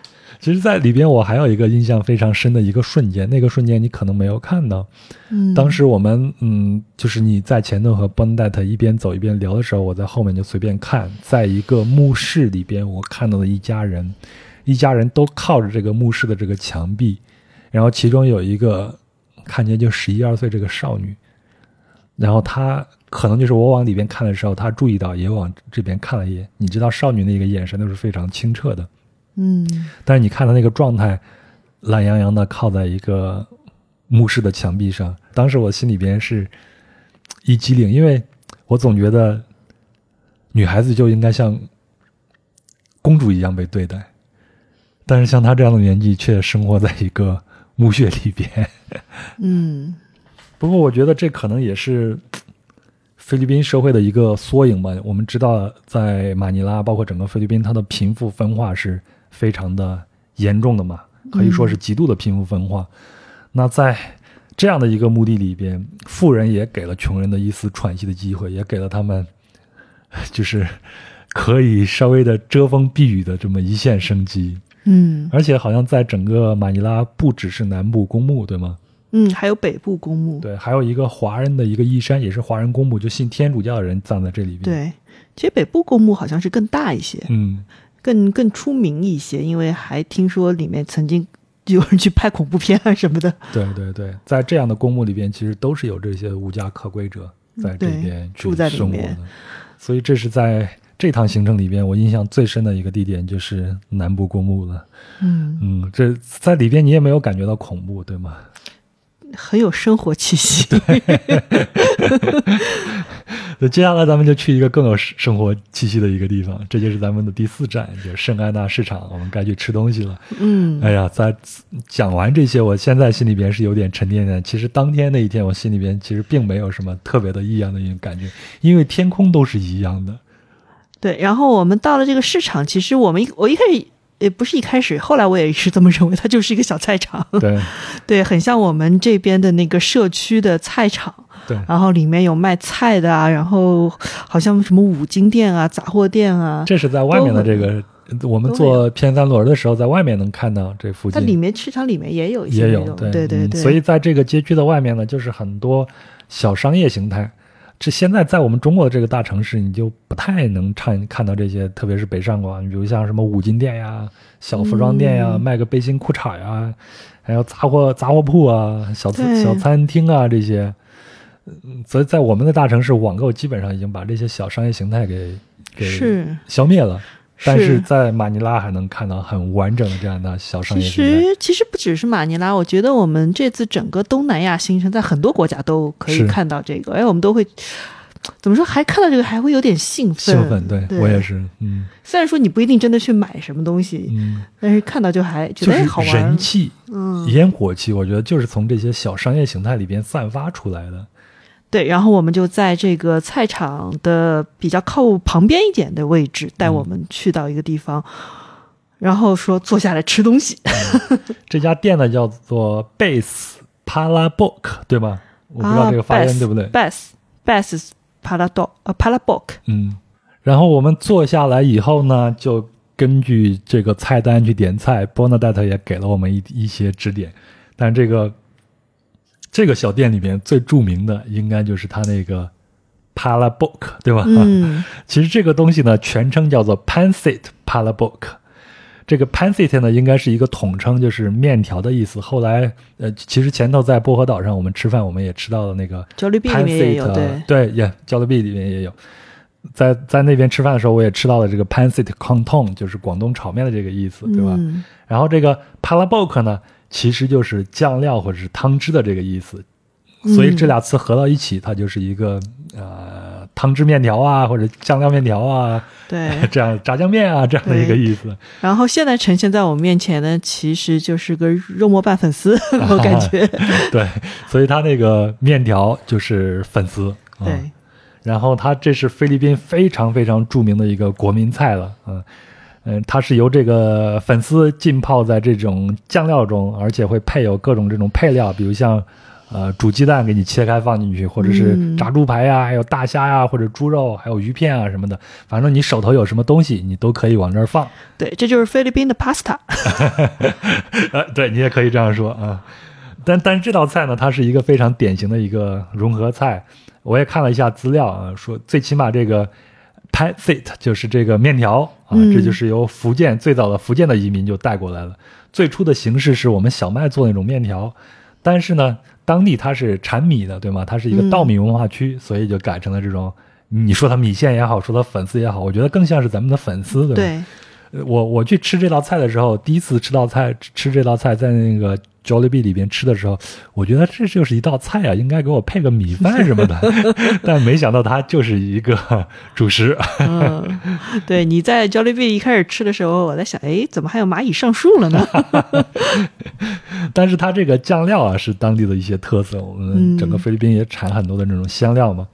其实，在里边我还有一个印象非常深的一个瞬间，那个瞬间你可能没有看到。嗯，当时我们，嗯，就是你在前头和邦戴特一边走一边聊的时候，我在后面就随便看，在一个墓室里边，我看到了一家人，一家人都靠着这个墓室的这个墙壁，然后其中有一个看起来就十一二岁这个少女，然后她可能就是我往里边看的时候，她注意到也往这边看了一眼，你知道少女那个眼神都是非常清澈的，嗯但是你看她那个状态，懒洋洋的靠在一个墓室的墙壁上，当时我心里边是 一激灵，因为我总觉得女孩子就应该像公主一样被对待，但是像她这样的年纪，却生活在一个墓穴里边。嗯不过我觉得这可能也是 菲律宾社会的一个缩影吧。我们知道，在马尼拉，包括整个菲律宾，它的贫富分化是非常的严重的嘛，可以说是极度的贫富分化。那在这样的一个墓地里边，富人也给了穷人的一丝喘息的机会，也给了他们 就是可以稍微的遮风避雨的这么一线生机。嗯而且好像在整个马尼拉，不只是南部公墓，对吗？嗯，还有北部公墓。对，还有一个华人的一个义山，也是华人公墓，就信天主教的人葬在这里边。，对，其实北部公墓好像是更大一些，嗯，更更出名一些，因为还听说里面曾经 有人去拍恐怖片啊什么的。对对对，在这样的公墓里边，其实都是有这些无家可归者在这对边住在里生活面的，所以这是在这趟行程里边，我印象最深的一个地点就是南部公墓了。嗯，嗯，这在里边你也没有感觉到恐怖，对吗？很有生活气息。那接下来咱们就去一个更有生生活气息的一个地方，这就是咱们的第四站，就是圣安娜市场，我们该去吃东西了。嗯哎呀，在讲完这些，我现在心里边是有点沉甸甸。其实当天那一天，我心里边其实并没有什么特别的异样的一种感觉，因为天空都是一样的。对，然后我们到了这个市场，其实我们一我一开始也不是一开始，后来我也是这么认为，它就是一个小菜场，对对，很像我们这边的那个社区的菜场，对，然后里面有卖菜的啊，然后好像什么五金店啊、杂货店啊，这是在外面的这个我们都会坐偏三轮的时候，在外面能看到这附近它里面市场里面也有一些也有对对对嗯所以在这个街区的外面呢，就是很多小商业形态。这现在在我们中国的这个大城市，你就不太能看看到这些，特别是北上广，你比如像什么五金店呀、小服装店呀、嗯卖个背心裤衩呀，还有杂货杂货铺啊、小餐小餐厅啊这些。嗯所以在我们的大城市，网购基本上已经把这些小商业形态给给消灭了。但是是在马尼拉还能看到很完整的这样的小商业其。实其实不只是马尼拉，我觉得我们这次整个东南亚行程，在很多国家都可以看到这个，哎，我们都会怎么说？还看到这个还会有点兴奋。兴奋，对我也。是，嗯虽然说你不一定真的去买什么东西，嗯，但是看到就还觉就是得哎好玩。人气、嗯，烟火气，我觉得就是从这些小商业形态里边散发出来的。对，然后我们就在这个菜场的比较靠旁边一点的位置，带我们去到一个地方，然后说坐下来吃东西。这家店呢叫做 Base Palabok，对吗？我不知道这个发音对不对。Bass Bass Palado 呃 Palabok，嗯，然后我们坐下来以后呢，就根据这个菜单去点菜。Bonadette 也给了我们一一些指点，但这个这个小店里面最著名的应该就是它那个 Palabook，对吧？嗯，其实这个东西呢，全称叫做 Pancit Palabook。这个 Pancit 呢，应该是一个统称，就是面条的意思。后来，呃，其实前头在薄荷岛上，我们吃饭，我们也吃到了那个 Pancit，对对，也 Jollibee 里面也有。在在那边吃饭的时候，我也吃到了这个 Pancit Canton，就是广东炒面的这个意思，对吧？嗯然后这个 Palabok 呢，其实就是酱料或者是汤汁的这个意思，所以这俩词合到一起，它就是一个呃汤汁面条啊，或者酱料面条啊，对。这样炸酱面啊这样的一个意思。然后现在呈现在我们面前的，其实就是个肉末拌粉丝，我感觉。对，所以它那个面条就是粉丝。嗯对，然后它这是菲律宾非常非常著名的一个国民菜了，嗯嗯，它是由这个粉丝浸泡在这种酱料中，而且会配有各种这种配料，比如像呃煮鸡蛋给你切开放进去，或者是嗯炸猪排呀、还有大虾呀、或者猪肉，还有鱼片啊什么的，反正你手头有什么东西，你都可以往这儿放。对，这就是菲律宾的 pasta。呃，对你也可以这样说啊。但但是这道菜呢，它是一个非常典型的一个融合菜。我也看了一下资料啊，说最起码这个 pancit 就是这个面条啊，嗯这就是由福建最早的福建的移民就带过来了。最初的形式是我们小麦做那种面条，但是呢，当地它是产米的，对吗？它是一个嗯稻米文化区，所以就改成了这种。你说它米线也好，说它粉丝也好，我觉得更像是咱们的粉丝，对吧？对，呃我我去吃这道菜的时候，第一次吃道菜吃这道菜，在那个 Jollibee 里边吃的时候，我觉得这就是一道菜啊，应该给我配个米饭什么的，但没想到它就是一个主食。嗯，对，你在 Jollibee 一开始吃的时候，我在想，哎，怎么还有蚂蚁上树了呢？但是它这个酱料啊是当地的一些特色，我们嗯整个菲律宾也产很多的这种香料嘛。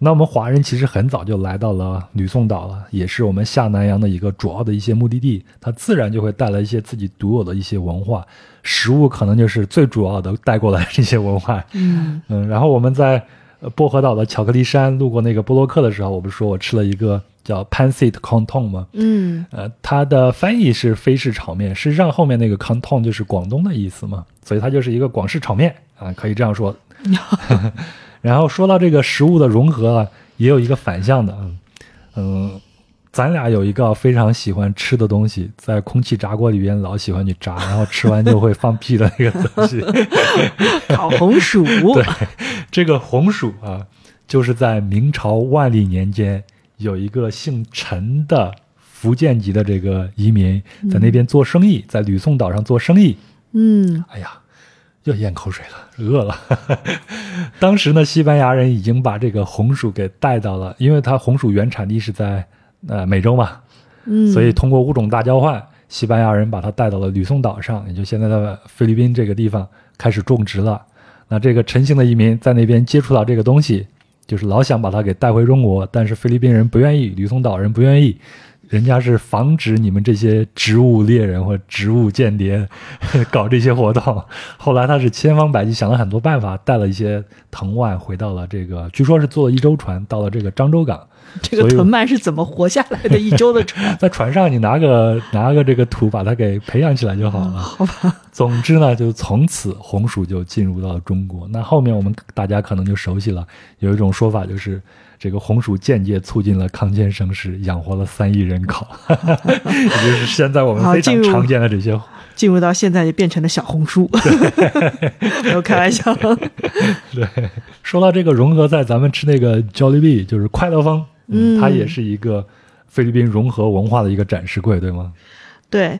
那我们华人其实很早就来到了吕宋岛了，也是我们下南洋的一个主要的一些目的地，它自然就会带来一些自己独有的一些文化，食物可能就是最主要的带过来这些文化。嗯嗯，然后我们在呃薄荷岛的巧克力山路过那个波洛克的时候，我不是说我吃了一个叫 Pancit Canton 吗？嗯呃，它的翻译是菲式炒面，实际上后面那个 Canton 就是广东的意思嘛，所以它就是一个广式炒面啊，可以这样说。然后说到这个食物的融合啊，也有一个反向的，嗯嗯，咱俩有一个非常喜欢吃的东西，在空气炸锅里边老喜欢去炸，然后吃完就会放屁的那个东西。烤红薯。对，这个红薯啊，就是在明朝万历年间，有一个姓陈的福建籍的这个移民在那边做生意，在吕宋岛上做生意。嗯哎呀，又咽口水了，饿了。当时呢，西班牙人已经把这个红薯给带到了，因为它红薯原产地是在呃美洲嘛，嗯，所以通过物种大交换，西班牙人把它带到了吕宋岛上，也就现在的菲律宾这个地方开始种植了。那这个陈姓的移民在那边接触到这个东西，就是老想把它给带回中国，但是菲律宾人不愿意，吕宋岛人不愿意，人家是防止你们这些植物猎人或植物间谍 搞这些活动。后来他是千方百计想了很多办法，带了一些藤蔓回到了这个，据说是坐了一周船到了这个漳州港。这个藤蔓是怎么活下来的？一周的船，在船上你拿个拿个这个土把它给培养起来就好了。好吧。总之呢，就从此红薯就进入到了中国。那后面我们大家可能就熟悉了，有一种说法就是这个红薯间接促进了康健盛世，养活了三亿人口，也就是现在我们非常常见的这些。进入到现在就变成了小红书，没有开玩笑。对，说到这个融合，在咱们吃那个 Jollibee，就是快乐风。嗯，它也是一个菲律宾融合文化的一个展示柜，对吗？对，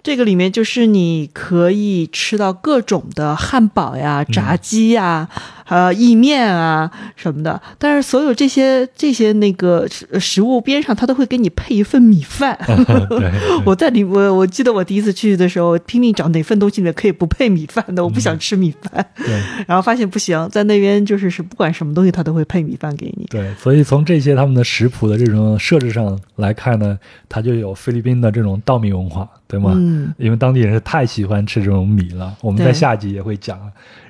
这个里面就是你可以吃到各种的汉堡呀、炸鸡呀。呃，意面啊什么的，但是所有这些这些那个食物边上，他都会给你配一份米饭。我在里我我记得我第一次去的时候，拼命找哪份东西里面可以不配米饭的，我不想吃米饭。对，然后发现不行，在那边就是是不管什么东西，他都会配米饭给你。对，所以从这些他们的食谱的这种设置上来看呢，它就有菲律宾的这种稻米文化，对吗？嗯，因为当地人是太喜欢吃这种米了。我们在下集也会讲。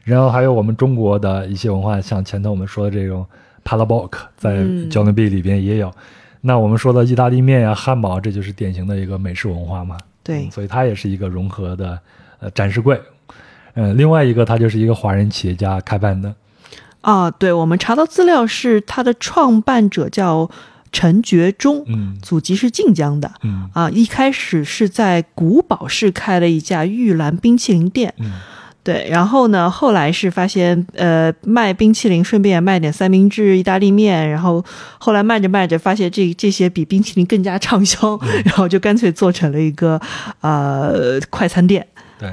然后还有我们中国的一些文化，像前头我们说的这种 palabok，在 Jollibee 里边也有。那我们说的意大利面呀、汉堡，这就是典型的一个美式文化嘛。对，所以它也是一个融合的呃展示柜。嗯，另外一个它就是一个华人企业家开办的。啊，对，我们查到资料是它的创办者叫陈觉忠，嗯，祖籍是晋江的，嗯，啊，一开始是在古堡市开了一家玉兰冰淇淋店，嗯。对，然后呢？后来是发现，呃，卖冰淇淋，顺便卖点三明治、意大利面。然后后来卖着卖着，发现这这些比冰淇淋更加畅销，然后就干脆做成了一个呃快餐店。对。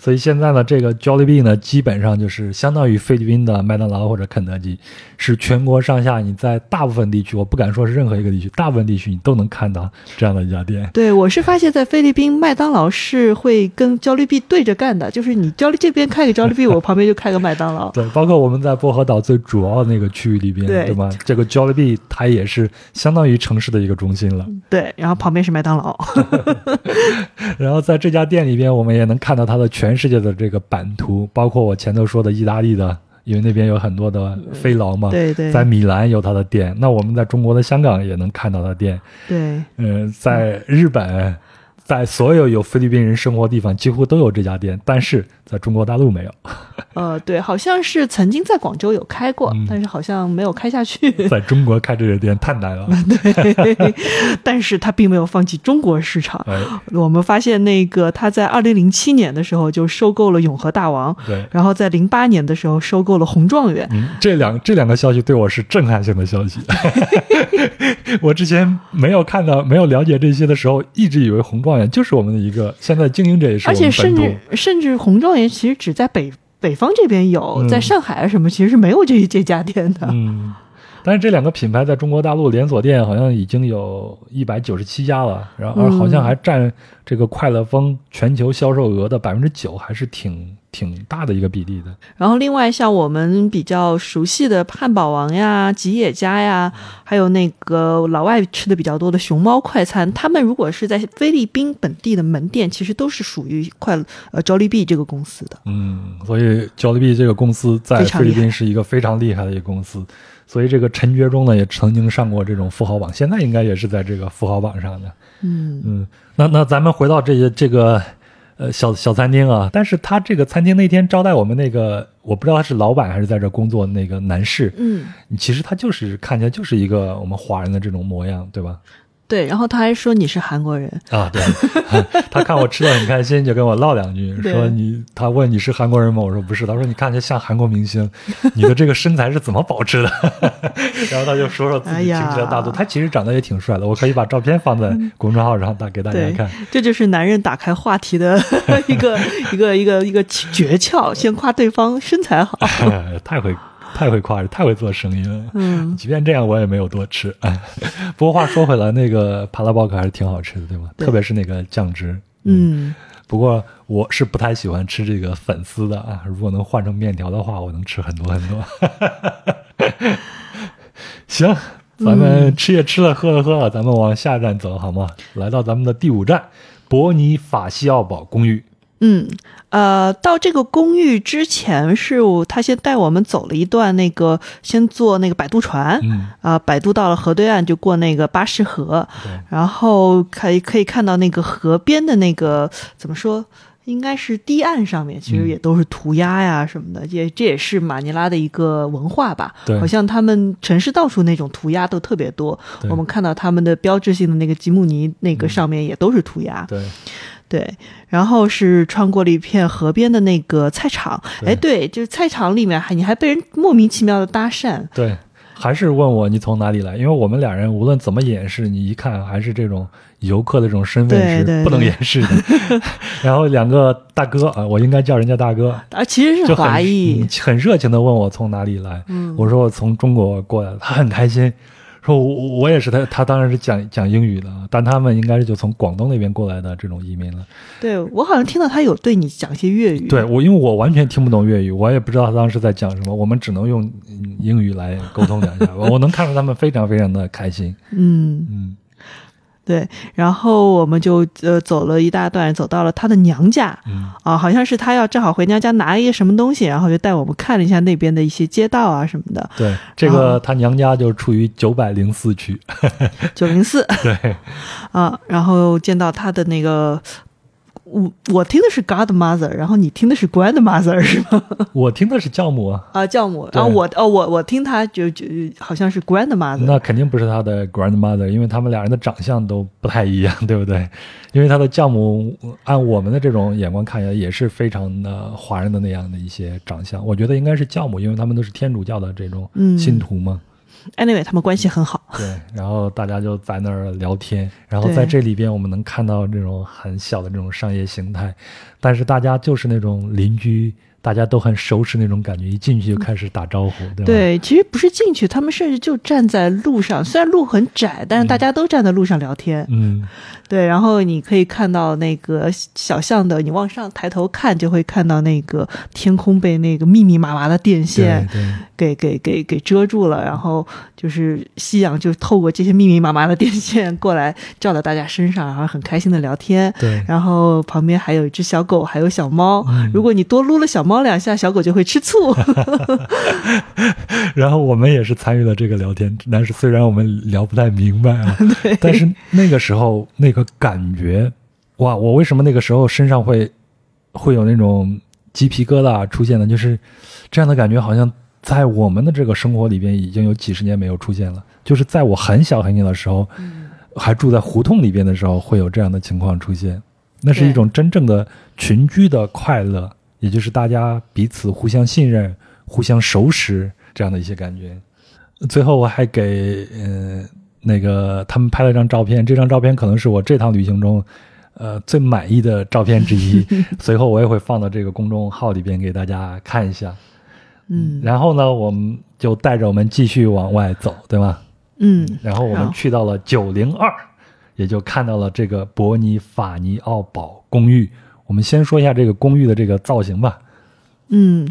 所以现在呢，这个 Jollibee 呢，基本上就是相当于菲律宾的麦当劳或者肯德基，是全国上下你在大部分地区，我不敢说是任何一个地区，大部分地区你都能看到这样的一家店。对，我是发现，在菲律宾麦当劳是会跟 Jollibee 对着干的，就是你 Jollibee 这边开个 Jollibee，我旁边就开个麦当劳。对，包括我们在薄荷岛最主要的那个区域里边，对吧？这个 Jollibee 它也是相当于城市的一个中心了。对，然后旁边是麦当劳。然后在这家店里边，我们也能看到它的全。全世界的这个版图，包括我前头说的意大利的，因为那边有很多的飞劳嘛。对对，在米兰有他的店，那我们在中国的香港也能看到他的店。对，嗯，在日本。在所有有菲律宾人生活地方，几乎都有这家店，但是在中国大陆没有。呃，对，好像是曾经在广州有开过，但是好像没有开下去。在中国开这个店太难了。对，但是他并没有放弃中国市场。我们发现那个他在二零零七年的时候就收购了永和大王，对，然后在零八年的时候收购了红状元。嗯，这两这两个消息对我是震撼性的消息。我之前没有看到、没有了解这些的时候，一直以为红状元。就是我们的一个现在经营者也是，而且甚至甚至红状元其实只在北北方这边有，在上海啊什么其实是没有这这家店的。嗯，但是这两个品牌在中国大陆连锁店好像已经有一百九十七家了，然后好像还占这个快乐风全球销售额的百分之九，还是挺。挺大的一个比例的。然后，另外像我们比较熟悉的汉堡王呀、吉野家呀，还有那个老外吃的比较多的熊猫快餐，他们如果是在菲律宾本地的门店，其实都是属于快呃 Jollibee 这个公司的。嗯，所以 Jollibee 这个公司在菲律宾是一个非常厉害的一个公司。所以这个陈觉忠呢，也曾经上过这种富豪榜，现在应该也是在这个富豪榜上的。嗯嗯，那那咱们回到这些这个。呃，小小餐厅啊，但是他这个餐厅那天招待我们那个，我不知道他是老板还是在这工作那个男士，嗯，其实他就是看起来就是一个我们华人的这种模样，对吧？对，然后他还说你是韩国人啊，对，他看我吃的很开心，就跟我唠两句，说你，他问你是韩国人吗？我说不是，他说你看起来像韩国明星，你的这个身材是怎么保持的？然后他就说说自己倾家大度，他其实长得也挺帅的，我可以把照片放在公众号上大给大家看。这就是男人打开话题的 一个一个一个一个诀窍，先夸对方身材好，太会。太会夸，太会做生意了。嗯，即便这样，我也没有多吃。不过话说回来，那个帕拉包克还是挺好吃的，对吗？特别是那个酱汁。嗯。不过我是不太喜欢吃这个粉丝的啊。如果能换成面条的话，我能吃很多很多。行，咱们吃也吃了，喝了喝了，咱们往下站走好吗？来到咱们的第五站，伯尼法西奥堡公寓。嗯，呃，到这个公寓之前是我他先带我们走了一段那个，先坐那个摆渡船，嗯，啊、摆渡到了河对岸就过那个巴士河，对，然后可以可以看到那个河边的那个怎么说？应该是堤岸上面，其实嗯也都是涂鸦呀什么的，也这也是马尼拉的一个文化吧。对好像他们城市到处那种涂鸦都特别多。我们看到他们的标志性的那个吉姆尼那个上面也都是涂鸦。对，对，然后是穿过了一片河边的那个菜场，对哎，对，就是菜场里面还你还被人莫名其妙的搭讪，对，还是问我你从哪里来？因为我们俩人无论怎么掩饰，你一看还是这种游客的这种身份是不能掩饰的。然后两个大哥啊，我应该叫人家大哥，啊，其实是华裔嗯，很热情的问我从哪里来。嗯我说我从中国过来的，他很开心。说我我我也是他，他当然是讲讲英语的，但他们应该是就从广东那边过来的这种移民了。对我好像听到他有对你讲一些粤语，对我，因为我完全听不懂粤语，我也不知道他当时在讲什么，我们只能用嗯英语来沟通两下。我能看出他们非常非常的开心。嗯，嗯，对，然后我们就呃走了一大段，走到了他的娘家，嗯啊，好像是他要正好回娘家拿一个什么东西，然后就带我们看了一下那边的一些街道啊什么的，对，这个他娘家就处于九百零四区。九零四 对，啊，然后见到他的那个。我我听的是 godmother，然后你听的是 grandmother 是吗？我听的是教母啊，啊，教母。对然后我哦，我我听他就就好像是 grandmother。那肯定不是他的 grandmother，因为他们俩人的长相都不太一样，对不对？因为他的教母按我们的这种眼光看起来也是非常的华人的那样的一些长相，我觉得应该是教母，因为他们都是天主教的这种嗯信徒嘛。Anyway，他们关系很好。对，然后大家就在那儿聊天，然后在这里边我们能看到这种很小的这种商业形态，但是大家就是那种邻居，大家都很熟识那种感觉，一进去就开始打招呼，对吧？对，其实不是进去，他们甚至就站在路上，虽然路很窄，但是大家都站在路上聊天。嗯，对，然后你可以看到那个小巷的，你往上抬头看，就会看到那个天空被那个密密麻麻的电线。给给给给遮住了，然后就是夕阳就透过这些密密麻麻的电线过来照到大家身上，然后很开心的聊天。对然后旁边还有一只小狗，还有小猫。嗯如果你多撸了小猫两下，小狗就会吃醋。然后我们也是参与了这个聊天，但是虽然我们聊不太明白啊，但是那个时候那个感觉，哇！我为什么那个时候身上会会有那种鸡皮疙瘩出现呢？就是这样的感觉，好像在我们的这个生活里边已经有几十年没有出现了。就是在我很小很小的时候，还住在胡同里边的时候，会有这样的情况出现。那是一种真正的群居的快乐，也就是大家彼此互相信任、互相熟识这样的一些感觉。最后我还给呃那个他们拍了张照片，这张照片可能是我这趟旅行中呃最满意的照片之一。随后我也会放到这个公众号里边给大家看一下。嗯然后呢，我们就带着我们继续往外走，对吗？嗯，然后我们去到了九零二，也就看到了这个伯尼法尼奥堡公寓。我们先说一下这个公寓的这个造型吧。嗯，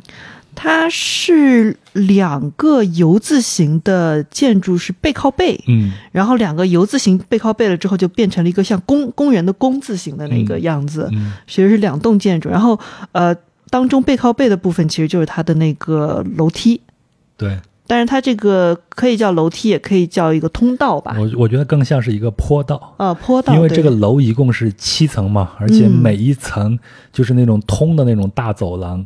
它是两个 U 字形的建筑，是背靠背，嗯，然后两个 U 字形背靠背了之后，就变成了一个像公公园的公字形的那个嗯样子，嗯其实是两栋建筑。然后呃，当中背靠背的部分其实就是它的那个楼梯，对但是它这个可以叫楼梯，也可以叫一个通道吧，我我觉得更像是一个坡道。呃，坡道。因为这个楼一共是七层嘛，而且嗯每一层就是那种通的那种大走廊。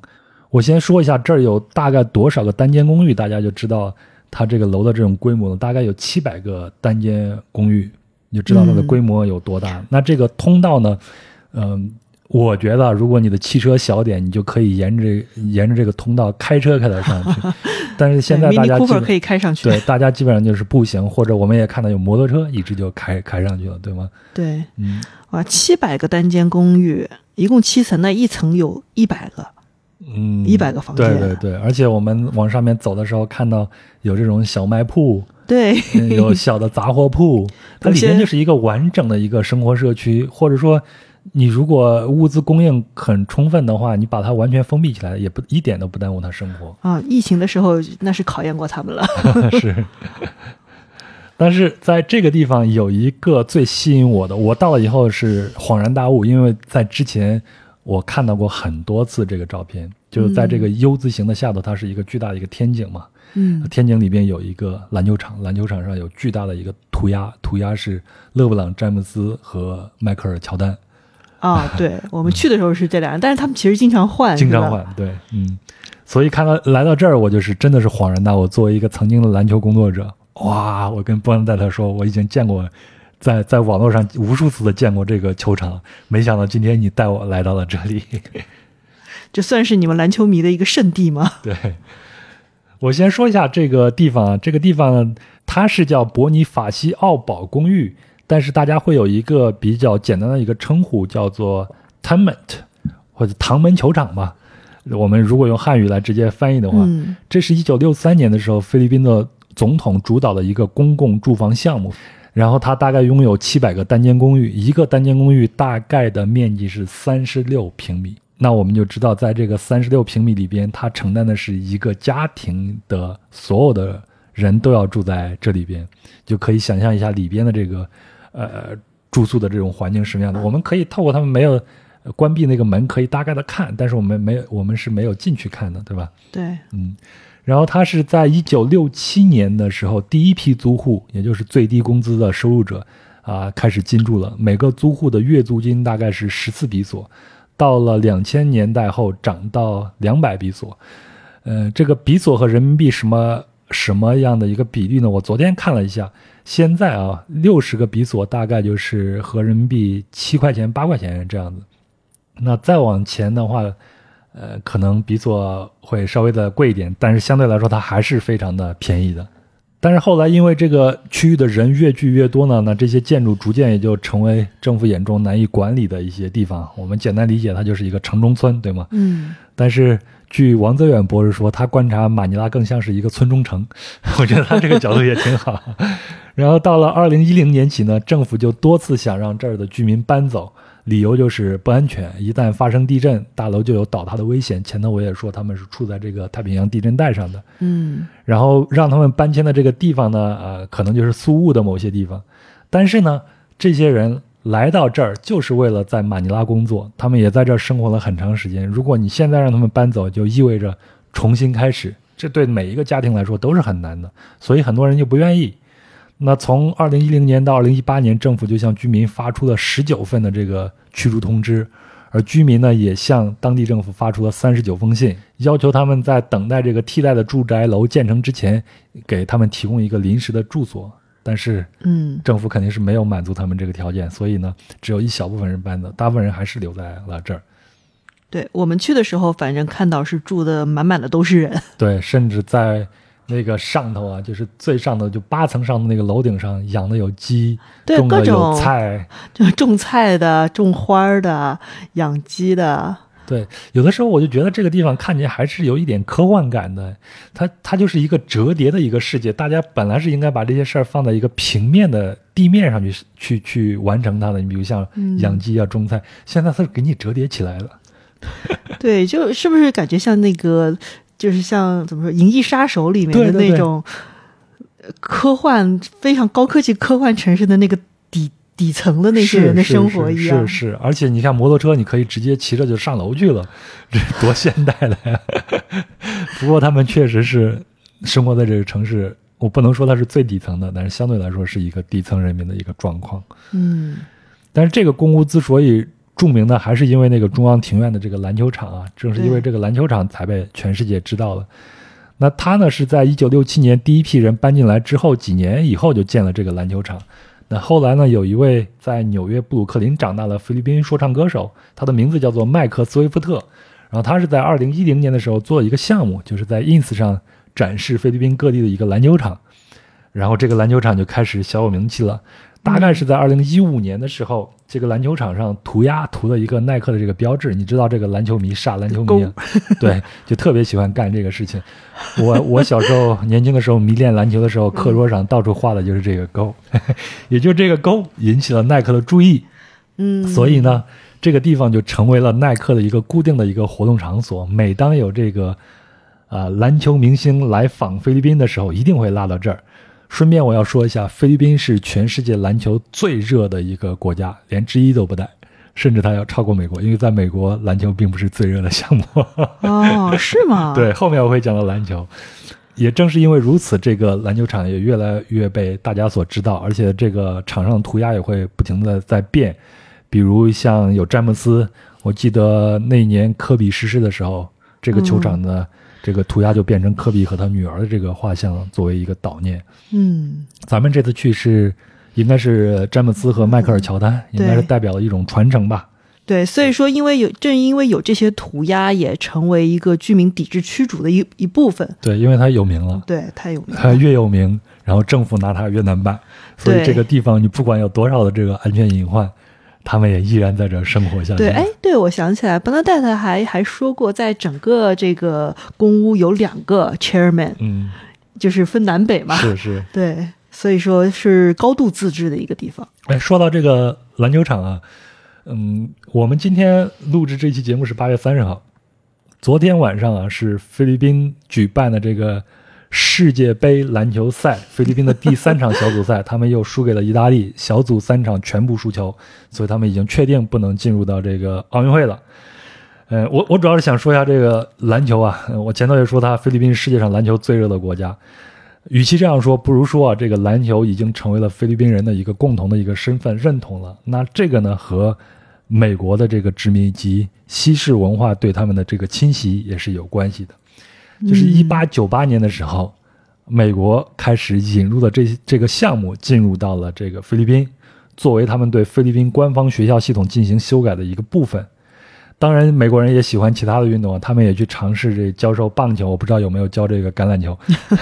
我先说一下这儿有大概多少个单间公寓，大家就知道它这个楼的这种规模了。大概有七百个单间公寓，你就知道它的嗯规模有多大。那这个通道呢，嗯、我觉得如果你的汽车小点，你就可以沿着这沿着这个通道开车开到上去。但是现在大家基本可以开上去。对大家基本上就是步行，或者我们也看到有摩托车一直就开开上去了，对吗？对，嗯。哇，七百个单间公寓，一共七层，那一层有一百个。嗯，100个房间对对对，而且我们往上面走的时候，看到有这种小卖铺，对，嗯有小的杂货铺，它里面就是一个完整的一个生活社区，或者说，你如果物资供应很充分的话，你把它完全封闭起来，也不一点都不耽误他生活。啊，疫情的时候那是考验过他们了。是。但是在这个地方有一个最吸引我的，我到了以后是恍然大悟，因为在之前我看到过很多次这个照片，就是在这个 U 字形的下头，它是一个巨大的一个天井嘛，嗯天井里边有一个篮球场，篮球场上有巨大的一个涂鸦，涂鸦是勒布朗·詹姆斯和迈克尔·乔丹，啊，对，我们去的时候是这两人，但是他们其实经常换，经常换，对，嗯，所以看到来到这儿，我就是真的是恍然大悟。作为一个曾经的篮球工作者，哇，我跟波恩戴特说，我已经见过，在在网络上无数次的见过这个球场，没想到今天你带我来到了这里。这算是你们篮球迷的一个圣地吗？对，我先说一下这个地方啊，这个地方呢，它是叫伯尼法西奥堡公寓，但是大家会有一个比较简单的一个称呼，叫做 Tenement 或者唐门球场吧。我们如果用汉语来直接翻译的话，嗯这是一九六三年的时候，菲律宾的总统主导的一个公共住房项目。然后它大概拥有七百个单间公寓，一个单间公寓大概的面积是三十六平米。那我们就知道，在这个三十六平米里边，它承担的是一个家庭的所有的人都要住在这里边，就可以想象一下里边的这个呃住宿的这种环境是什么样的。我们可以透过他们没有呃关闭那个门，可以大概的看，但是我们没有，我们是没有进去看的，对吧？对，嗯，然后他是在一九六七年的时候，第一批租户，也就是最低工资的收入者啊，开始进驻了。每个租户的月租金大概是十四比索，到了两千年代后涨到两百比索。呃，这个比索和人民币什么什么样的一个比例呢？我昨天看了一下，现在啊，六十个比索大概就是合人民币七块钱、八块钱这样子。那再往前的话，呃，可能比索会稍微的贵一点，但是相对来说它还是非常的便宜的。但是后来因为这个区域的人越聚越多呢，那这些建筑逐渐也就成为政府眼中难以管理的一些地方。我们简单理解，它就是一个城中村，对吗？嗯但是据王泽远博士说，他观察马尼拉更像是一个村中城，我觉得他这个角度也挺好。然后到了二零一零年起呢，政府就多次想让这儿的居民搬走，理由就是不安全，一旦发生地震，大楼就有倒塌的危险。前头我也说他们是处在这个太平洋地震带上的，嗯然后让他们搬迁的这个地方呢，呃，可能就是苏雾的某些地方。但是呢，这些人来到这儿就是为了在马尼拉工作，他们也在这儿生活了很长时间。如果你现在让他们搬走，就意味着重新开始，这对每一个家庭来说都是很难的，所以很多人就不愿意。那从二零一零年到二零一八年，政府就向居民发出了十九份的这个驱逐通知，而居民呢也向当地政府发出了三十九封信，要求他们在等待这个替代的住宅楼建成之前，给他们提供一个临时的住所。但是嗯政府肯定是没有满足他们这个条件，所以呢，只有一小部分人搬走，大部分人还是留在了这儿。对我们去的时候，反正看到是住的满满的都是人。对，甚至在那个上头啊，就是最上头，就八层上的那个楼顶上养的有鸡，对种各种菜。就种菜的、种花的、养鸡的，对，有的时候我就觉得这个地方看起来还是有一点科幻感的，它它就是一个折叠的一个世界，大家本来是应该把这些事儿放在一个平面的地面上去去去完成它的。你比如像养鸡啊、种菜，现在它是给你折叠起来了。对，就是不是感觉像那个，就是像怎么说《银翼杀手》里面的那种呃科幻非常高科技科幻城市的那个底底层的那些人的生活一样。是是是，而且你看摩托车，你可以直接骑着就上楼去了，这多现代的呀！不过他们确实是生活在这个城市，我不能说它是最底层的，但是相对来说是一个底层人民的一个状况。嗯但是这个公屋之所以著名呢，还是因为那个中央庭院的这个篮球场啊，正是因为这个篮球场才被全世界知道了。那他呢是在一九六七年第一批人搬进来之后几年以后就建了这个篮球场。那后来呢，有一位在纽约布鲁克林长大的菲律宾说唱歌手，他的名字叫做麦克斯威夫特。然后他是在二零一零年的时候做一个项目，就是在 ins 上展示菲律宾各地的一个篮球场，然后这个篮球场就开始小有名气了。大概是在二零一五年的时候，这个篮球场上涂鸦涂了一个耐克的这个标志。你知道这个篮球迷傻篮球迷啊，对，就特别喜欢干这个事情。我我小时候年轻的时候迷恋篮球的时候，课桌上到处画的就是这个勾，也就这个勾引起了耐克的注意。嗯，所以呢，这个地方就成为了耐克的一个固定的一个活动场所。每当有这个呃篮球明星来访菲律宾的时候，一定会拉到这儿。顺便我要说一下，菲律宾是全世界篮球最热的一个国家，连之一都不带，甚至它要超过美国，因为在美国篮球并不是最热的项目。哦，是吗？对，后面我会讲到篮球。也正是因为如此，这个篮球场也越来越被大家所知道，而且这个场上的涂鸦也会不停的在变。比如像有詹姆斯，我记得那一年科比逝世的时候，这个球场的这个涂鸦就变成科比和他女儿的这个画像作为一个悼念。嗯，咱们这次去是应该是詹姆斯和迈克尔乔丹，应该是代表了一种传承吧。对，所以说，因为有正因为有这些涂鸦，也成为一个居民抵制驱逐的一一部分。对，因为他有名了。对，太有名它了。越有名，然后政府拿它越难办，所以这个地方你不管有多少的这个安全隐患，他们也依然在这生活下去。对，哎，对，我想起来，伯纳戴特还还说过，在整个这个公屋有两个 chairman，嗯，就是分南北嘛。是是。对，所以说是高度自治的一个地方。哎，说到这个篮球场啊，嗯，我们今天录制这期节目是八月三十号，昨天晚上啊是菲律宾举办的这个世界杯篮球赛，菲律宾的第三场小组赛，他们又输给了意大利，小组三场全部输球，所以他们已经确定不能进入到这个奥运会了。呃，我我主要是想说一下这个篮球啊，我前头也说它菲律宾是世界上篮球最热的国家，与其这样说，不如说啊，这个篮球已经成为了菲律宾人的一个共同的一个身份认同了。那这个呢，和美国的这个殖民及西式文化对他们的这个侵袭也是有关系的。就是一八九八年的时候，美国开始引入了这这个项目，进入到了这个菲律宾，作为他们对菲律宾官方学校系统进行修改的一个部分。当然，美国人也喜欢其他的运动啊，他们也去尝试这教授棒球，我不知道有没有教这个橄榄球，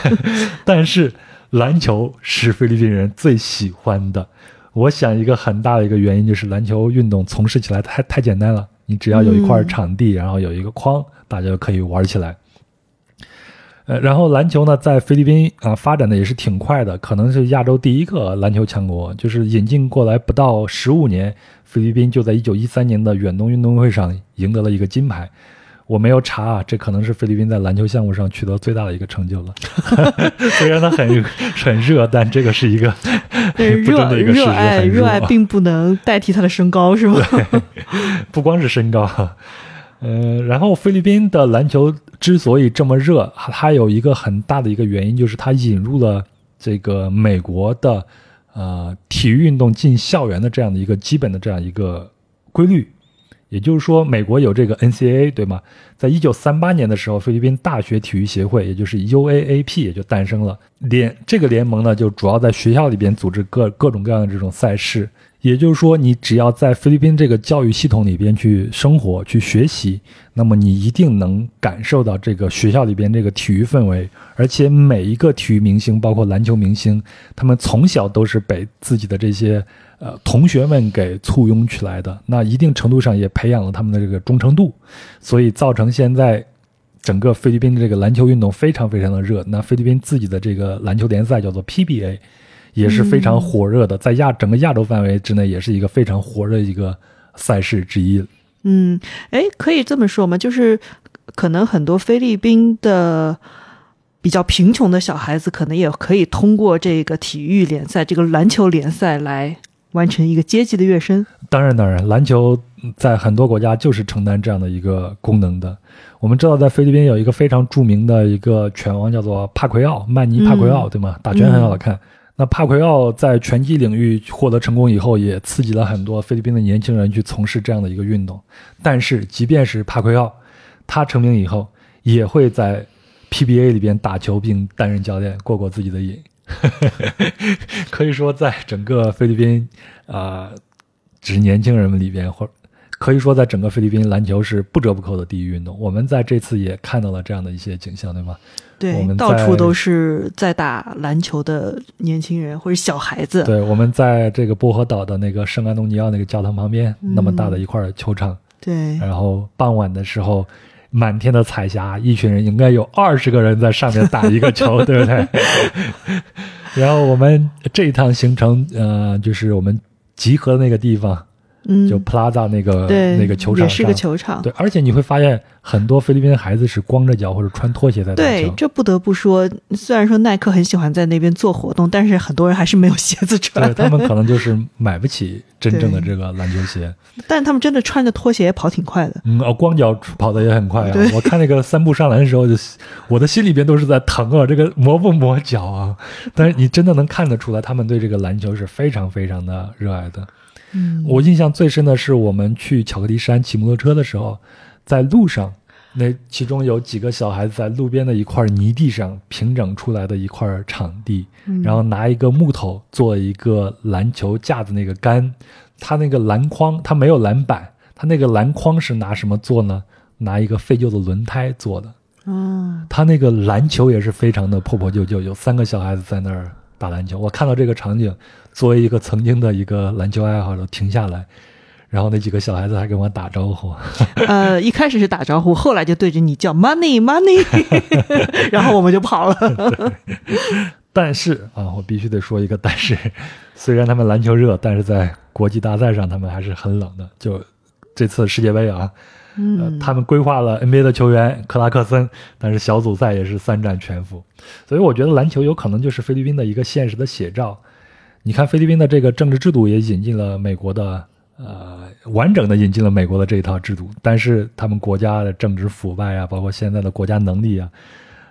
但是篮球是菲律宾人最喜欢的。我想一个很大的一个原因就是篮球运动从事起来太太简单了，你只要有一块场地，然后有一个框，大家就可以玩起来。呃，然后篮球呢，在菲律宾啊、发展的也是挺快的，可能是亚洲第一个篮球强国。就是引进过来不到十五年，菲律宾就在一九一三年的远东运动会上赢得了一个金牌。我没有查啊，这可能是菲律宾在篮球项目上取得最大的一个成就了。虽然它很很热，但这个是一个 对，不争热的一个事实，热爱热热爱并不能代替他的身高，是吗？不光是身高，呃，然后菲律宾的篮球之所以这么热，它有一个很大的一个原因就是它引入了这个美国的呃体育运动进校园的这样的一个基本的这样一个规律。也就是说，美国有这个 NCAA 对吗？在一九三八年的时候，菲律宾大学体育协会，也就是 UAAP 也就诞生了。联这个联盟呢，就主要在学校里边组织各各种各样的这种赛事。也就是说，你只要在菲律宾这个教育系统里边去生活、去学习，那么你一定能感受到这个学校里边这个体育氛围。而且每一个体育明星，包括篮球明星，他们从小都是被自己的这些呃同学们给簇拥起来的，那一定程度上也培养了他们的这个忠诚度，所以造成现在整个菲律宾的这个篮球运动非常非常的热。那菲律宾自己的这个篮球联赛叫做 PBA。也是非常火热的，在亚整个亚洲范围之内，也是一个非常火热的一个赛事之一。嗯，哎，可以这么说吗？就是可能很多菲律宾的比较贫穷的小孩子，可能也可以通过这个体育联赛、这个篮球联赛来完成一个阶级的跃升。当然，当然，篮球在很多国家就是承担这样的一个功能的。我们知道，在菲律宾有一个非常著名的一个拳王，叫做帕奎奥，曼尼帕奎奥，嗯对吗？打拳很好看。那帕奎奥在拳击领域获得成功以后，也刺激了很多菲律宾的年轻人去从事这样的一个运动。但是，即便是帕奎奥，他成名以后，也会在 PBA 里边打球并担任教练，过过自己的瘾。可以说，在整个菲律宾啊、呃，指年轻人们里边，或可以说，在整个菲律宾，篮球是不折不扣的第一运动。我们在这次也看到了这样的一些景象，对吗？我对，们到处都是在打篮球的年轻人或者小孩子。对，我们在这个波河岛的那个圣安东尼奥那个教堂旁边，那么大的一块球场，对然后傍晚的时候，满天的彩霞，一群人应该有二十个人在上面打一个球，对不对？然后我们这一趟行程，呃，就是我们集合的那个地方，嗯，就 Plaza 那个对，那个球场也是个球场。对，而且你会发现很多菲律宾的孩子是光着脚或者穿拖鞋在打球，。对这不得不说，虽然说耐克很喜欢在那边做活动，但是很多人还是没有鞋子穿。对 他们可能就是买不起真正的这个篮球鞋，但是他们真的穿着拖鞋也跑挺快的。嗯，哦，光脚跑的也很快啊。我看那个三步上篮的时候就，我的心里边都是在疼啊，这个磨不磨脚啊？但是你真的能看得出来，他们对这个篮球是非常非常的热爱的。嗯，我印象最深的是我们去巧克力山骑摩托车的时候，在路上，那其中有几个小孩子在路边的一块泥地上平整出来的一块场地，嗯然后拿一个木头做一个篮球架子那个杆，它那个篮筐它没有篮板，它那个篮筐是拿什么做呢？拿一个废旧的轮胎做的。哦，他那个篮球也是非常的破破旧旧，有三个小孩子在那儿打篮球。我看到这个场景，作为一个曾经的一个篮球爱好者，停下来，然后那几个小孩子还跟我打招呼。呃，一开始是打招呼，后来就对着你叫 money money，然后我们就跑了。但是啊，我必须得说一个但是，虽然他们篮球热，但是在国际大赛上他们还是很冷的。就这次世界杯啊，呃，他们规划了 NBA 的球员克拉克森，但是小组赛也是三战全负，所以我觉得篮球有可能就是菲律宾的一个现实的写照。你看菲律宾的这个政治制度也引进了美国的，呃，完整的引进了美国的这一套制度，但是他们国家的政治腐败啊，包括现在的国家能力啊，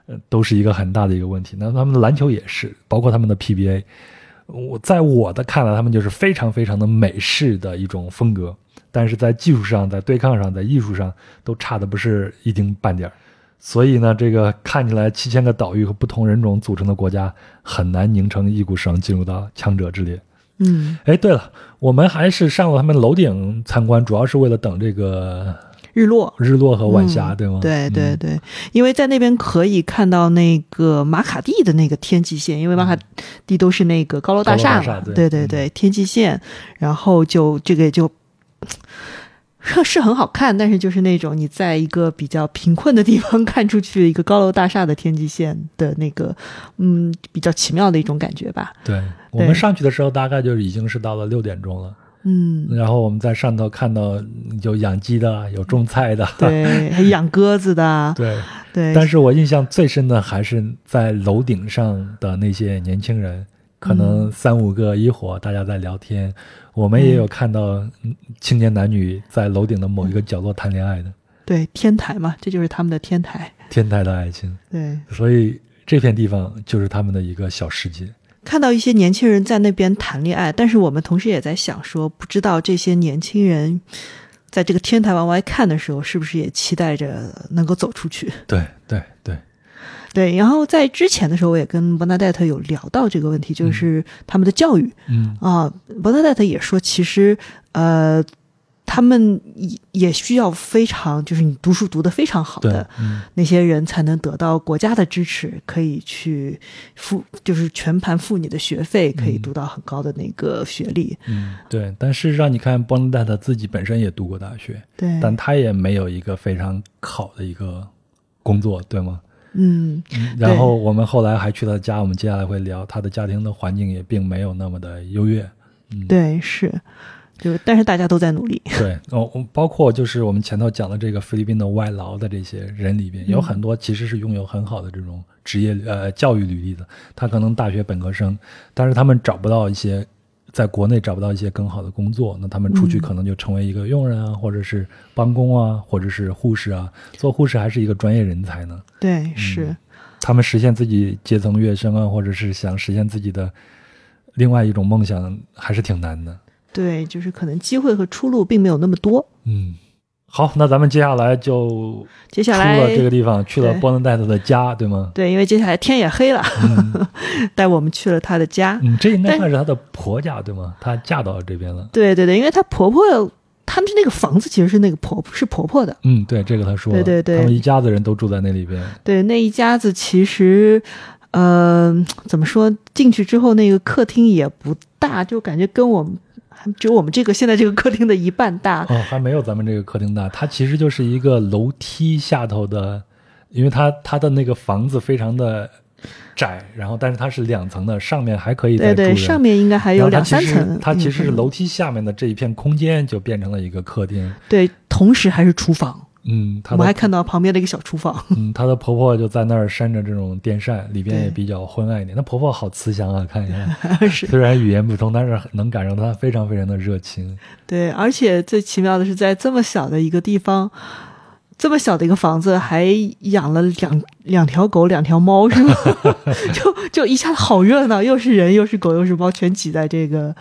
呃，都是一个很大的一个问题。那他们的篮球也是，包括他们的 PBA，我在我的看来，他们就是非常非常的美式的一种风格，但是在技术上、在对抗上、在艺术上都差的不是一丁半点儿。所以呢，这个看起来七千个岛屿和不同人种组成的国家，很难拧成一股绳进入到强者之列。嗯，哎，对了，我们还是上了他们楼顶参观，主要是为了等这个日落。日落和晚霞，嗯对吗？对对嗯对，因为在那边可以看到那个马卡蒂的那个天际线，因为马卡蒂都是那个高楼大厦嘛，大厦对对对对，天际线，然后就这个就。是是很好看，但是就是那种你在一个比较贫困的地方 看出去一个高楼大厦的天际线的那个，嗯，比较奇妙的一种感觉吧。对，我们上去的时候大概就已经是到了六点钟了，嗯，然后我们在上头看到有养鸡的，有种菜的，对，还养鸽子的，对。对，但是我印象最深的还是在楼顶上的那些年轻人，可能三五个一伙，大家在聊天。我们也有看到嗯青年男女在楼顶的某一个角落谈恋爱的，对天台嘛，这就是他们的天台。天台的爱情。对，所以这片地方就是他们的一个小世界。看到一些年轻人在那边谈恋爱，但是我们同时也在想说，不知道这些年轻人在这个天台往外看的时候，是不是也期待着能够走出去？对 对对，对，然后在之前的时候，我也跟伯纳戴特有聊到这个问题，就是他们的教育嗯啊。伯纳戴特也说，其实呃，他们也也需要非常，就是你读书读得非常好的，嗯那些人才能得到国家的支持，可以去付，就是全盘付你的学费，可以读到很高的那个学历。嗯对。但事实上，你看邦德戴特自己本身也读过大学，对，但他也没有一个非常好的一个工作，对吗？嗯，然后我们后来还去他家，我们接下来会聊他的家庭的环境也并没有那么的优越。嗯，对，是，就但是大家都在努力。对，哦，包括就是我们前头讲的这个菲律宾的外劳的这些人里边，有很多其实是拥有很好的这种职业呃教育履历的，他可能大学本科生，但是他们找不到一些在国内找不到一些更好的工作，那他们出去可能就成为一个佣人啊，或者是帮工啊，或者是护士啊，做护士还是一个专业人才呢。对，是，他们实现自己阶层跃升啊，或者是想实现自己的另外一种梦想，还是挺难的。对，就是可能机会和出路并没有那么多。嗯，好，那咱们接下来就接下来了这个地方，去了波伦戴特的家，对吗？对，因为接下来天也黑了，带我们去了他的家。嗯，这应该算是她的婆家，对吗？她嫁到这边了。对对对，因为她婆婆，他们那个房子其实是那个婆是婆婆的。嗯，对，这个她说了，对对对他们一家子人都住在那里边。对，那一家子其实，呃，怎么说？进去之后，那个客厅也不大，就感觉跟我们还只有我们这个现在这个客厅的一半大。哦，还没有咱们这个客厅大，它其实就是一个楼梯下头的，因为它它的那个房子非常的窄，然后但是它是两层的，上面还可以再对对，住人。上面应该还有两三层。嗯它其实是楼梯下面的这一片空间就变成了一个客厅。对，同时还是厨房。嗯，我们还看到旁边的一个小厨房。嗯，她的婆婆就在那儿扇着这种电扇，里边也比较昏暗一点。那婆婆好慈祥啊，看一下，是虽然语言不通，但是能感受到她非常非常的热情。对，而且最奇妙的是，在这么小的一个地方，这么小的一个房子，还养了两两条狗、两条猫，是吗？就就一下子好热闹，又是人，又是狗，又是猫，全挤在这个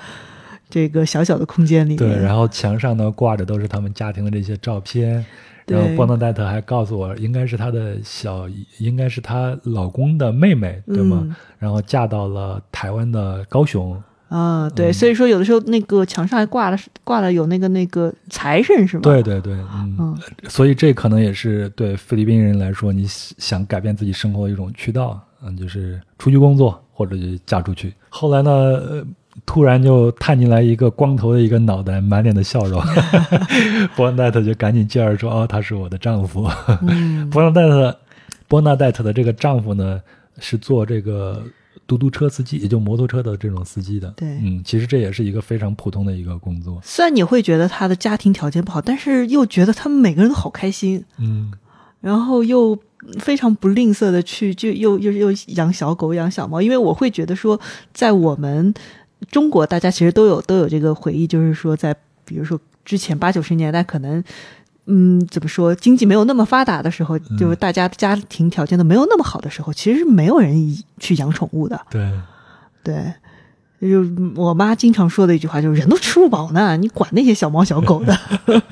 这个小小的空间里面。对，然后墙上呢挂着都是他们家庭的这些照片。然后对波诺戴特还告诉我，应该是她的小，应该是她老公的妹妹，对吗？嗯然后嫁到了台湾的高雄，啊，对，嗯所以说有的时候那个墙上还挂了挂了有那个那个财神是吗？对对对，嗯，嗯所以这可能也是对菲律宾人来说，你想改变自己生活的一种渠道，嗯，就是出去工作或者就嫁出去。后来呢，呃突然就探进来一个光头的一个脑袋，满脸的笑容，波纳戴特就赶紧介绍说：“哦，他是我的丈夫。嗯，波纳戴特，波纳戴特的这个丈夫呢，是做这个嘟嘟车司机，也就摩托车的这种司机的。对嗯，其实这也是一个非常普通的一个工作。虽然你会觉得他的家庭条件不好，但是又觉得他们每个人都好开心，嗯，然后又非常不吝啬的去，就又又又养小狗、养小猫，因为我会觉得说，在我们中国，大家其实都有都有这个回忆，就是说在比如说之前八九十年代，可能。嗯，怎么说？经济没有那么发达的时候，就是大家家庭条件都没有那么好的时候，其实是没有人去养宠物的。对。对，就我妈经常说的一句话，就是“人都吃不饱呢，你管那些小猫小狗的。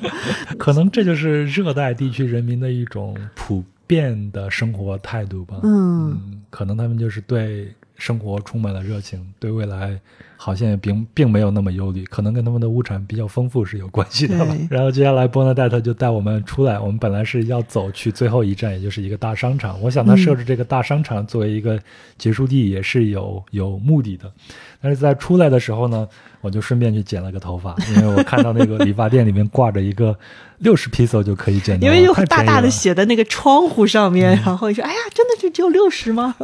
可能这就是热带地区人民的一种普遍的生活态度吧。嗯嗯，可能他们就是对生活充满了热情，对未来好像也并并没有那么忧虑，可能跟他们的物产比较丰富是有关系的吧。然后接下来波纳戴特就带我们出来，我们本来是要走去最后一站，也就是一个大商场。我想他设置这个大商场作为一个结束地也是有有目的的。但是在出来的时候呢，我就顺便去剪了个头发，因为我看到那个理发店里面挂着一个六十 peso 就可以剪头，因为就太便宜大大的写的那个窗户上面，然后你说：“哎呀，真的就只有六十吗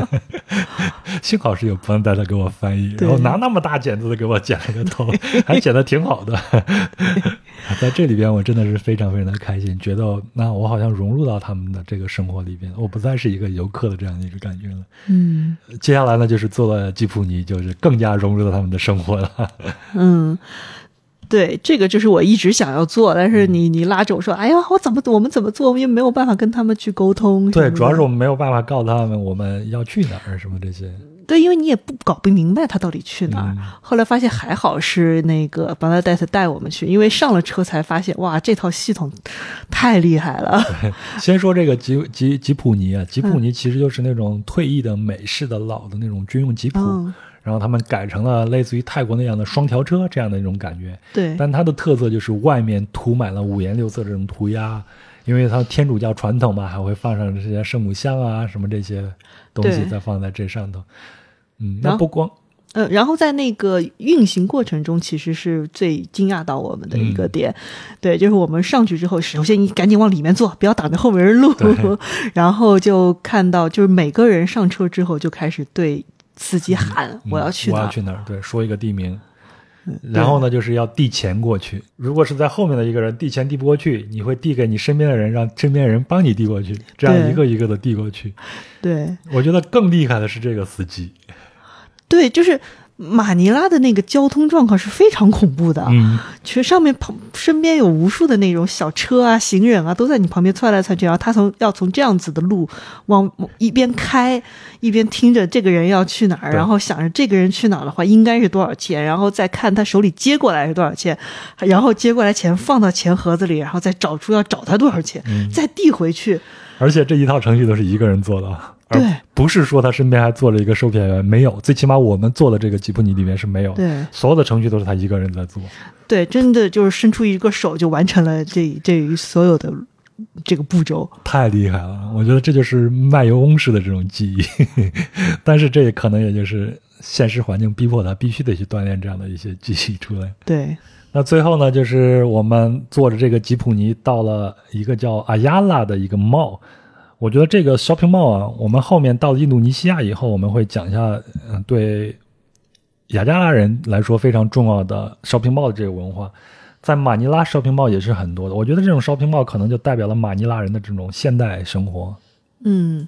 幸好是有朋友带他给我翻译，对然后拿那么大剪子给我剪了个头，还剪的挺好的。在这里边，我真的是非常非常的开心，觉得那我好像融入到他们的这个生活里边，我不再是一个游客的这样的一个感觉了。？”嗯接下来呢，就是做了吉普尼，就是更加融入到他们的生活了。嗯，对，这个就是我一直想要做，但嗯是你你拉着我说：“哎呀，我怎么我们怎么做？我们也没有办法跟他们去沟通。”对，主要是我们没有办法告诉他们我们要去哪儿什么这些。对，因为你也不搞不明白他到底去哪儿。嗯后来发现还好是那个巴拉戴特带我们去，因为上了车才发现，哇，这套系统太厉害了。先说这个吉吉吉普尼啊，吉普尼其实就是那种退役的美式的老的那种军用吉普。嗯，然后他们改成了类似于泰国那样的双条车这样的一种感觉，对，但它的特色就是外面涂满了五颜六色的这种涂鸦，因为它天主教传统嘛，还会放上这些圣母像啊什么这些东西再放在这上头。嗯，那不光呃，然后在那个运行过程中，其实是最惊讶到我们的一个嗯。点，对，就是我们上去之后，首先你赶紧往里面坐，不要挡着后面人路，然后就看到就是每个人上车之后就开始对司机喊、嗯我要去哪儿，我要去哪儿？对，说一个地名。然后呢，就是要递钱过去。如果是在后面的一个人递钱递不过去，你会递给你身边的人，让身边的人帮你递过去，这样一个一个的递过去。对我觉得更厉害的是这个司机，对，就是马尼拉的那个交通状况是非常恐怖的，嗯，其实上面旁身边有无数的那种小车啊、行人啊，都在你旁边窜来窜去，然后他从要从这样子的路往一边开，一边听着这个人要去哪儿，然后想着这个人去哪儿的话应该是多少钱，然后再看他手里接过来是多少钱，然后接过来钱放到钱盒子里，然后再找出要找他多少钱，嗯。再递回去。而且这一套程序都是一个人做的，而对不是说他身边还坐着一个售票员，没有，最起码我们做的这个吉普尼里面是没有，对所有的程序都是他一个人在做。对，真的就是伸出一个手就完成了这这所有的这个步骤。太厉害了！我觉得这就是卖油翁式的这种技艺，但是这也可能也就是现实环境逼迫他必须得去锻炼这样的一些技艺出来。对，那最后呢，就是我们坐着这个吉普尼到了一个叫阿亚拉的一个 mall。我觉得这个 shopping mall 啊，我们后面到了印度尼西亚以后，我们会讲一下，嗯，对雅加拉人来说非常重要的 shopping mall 的这个文化。在马尼拉 shopping mall 也是很多的。我觉得这种 shopping mall 可能就代表了马尼拉人的这种现代生活。嗯，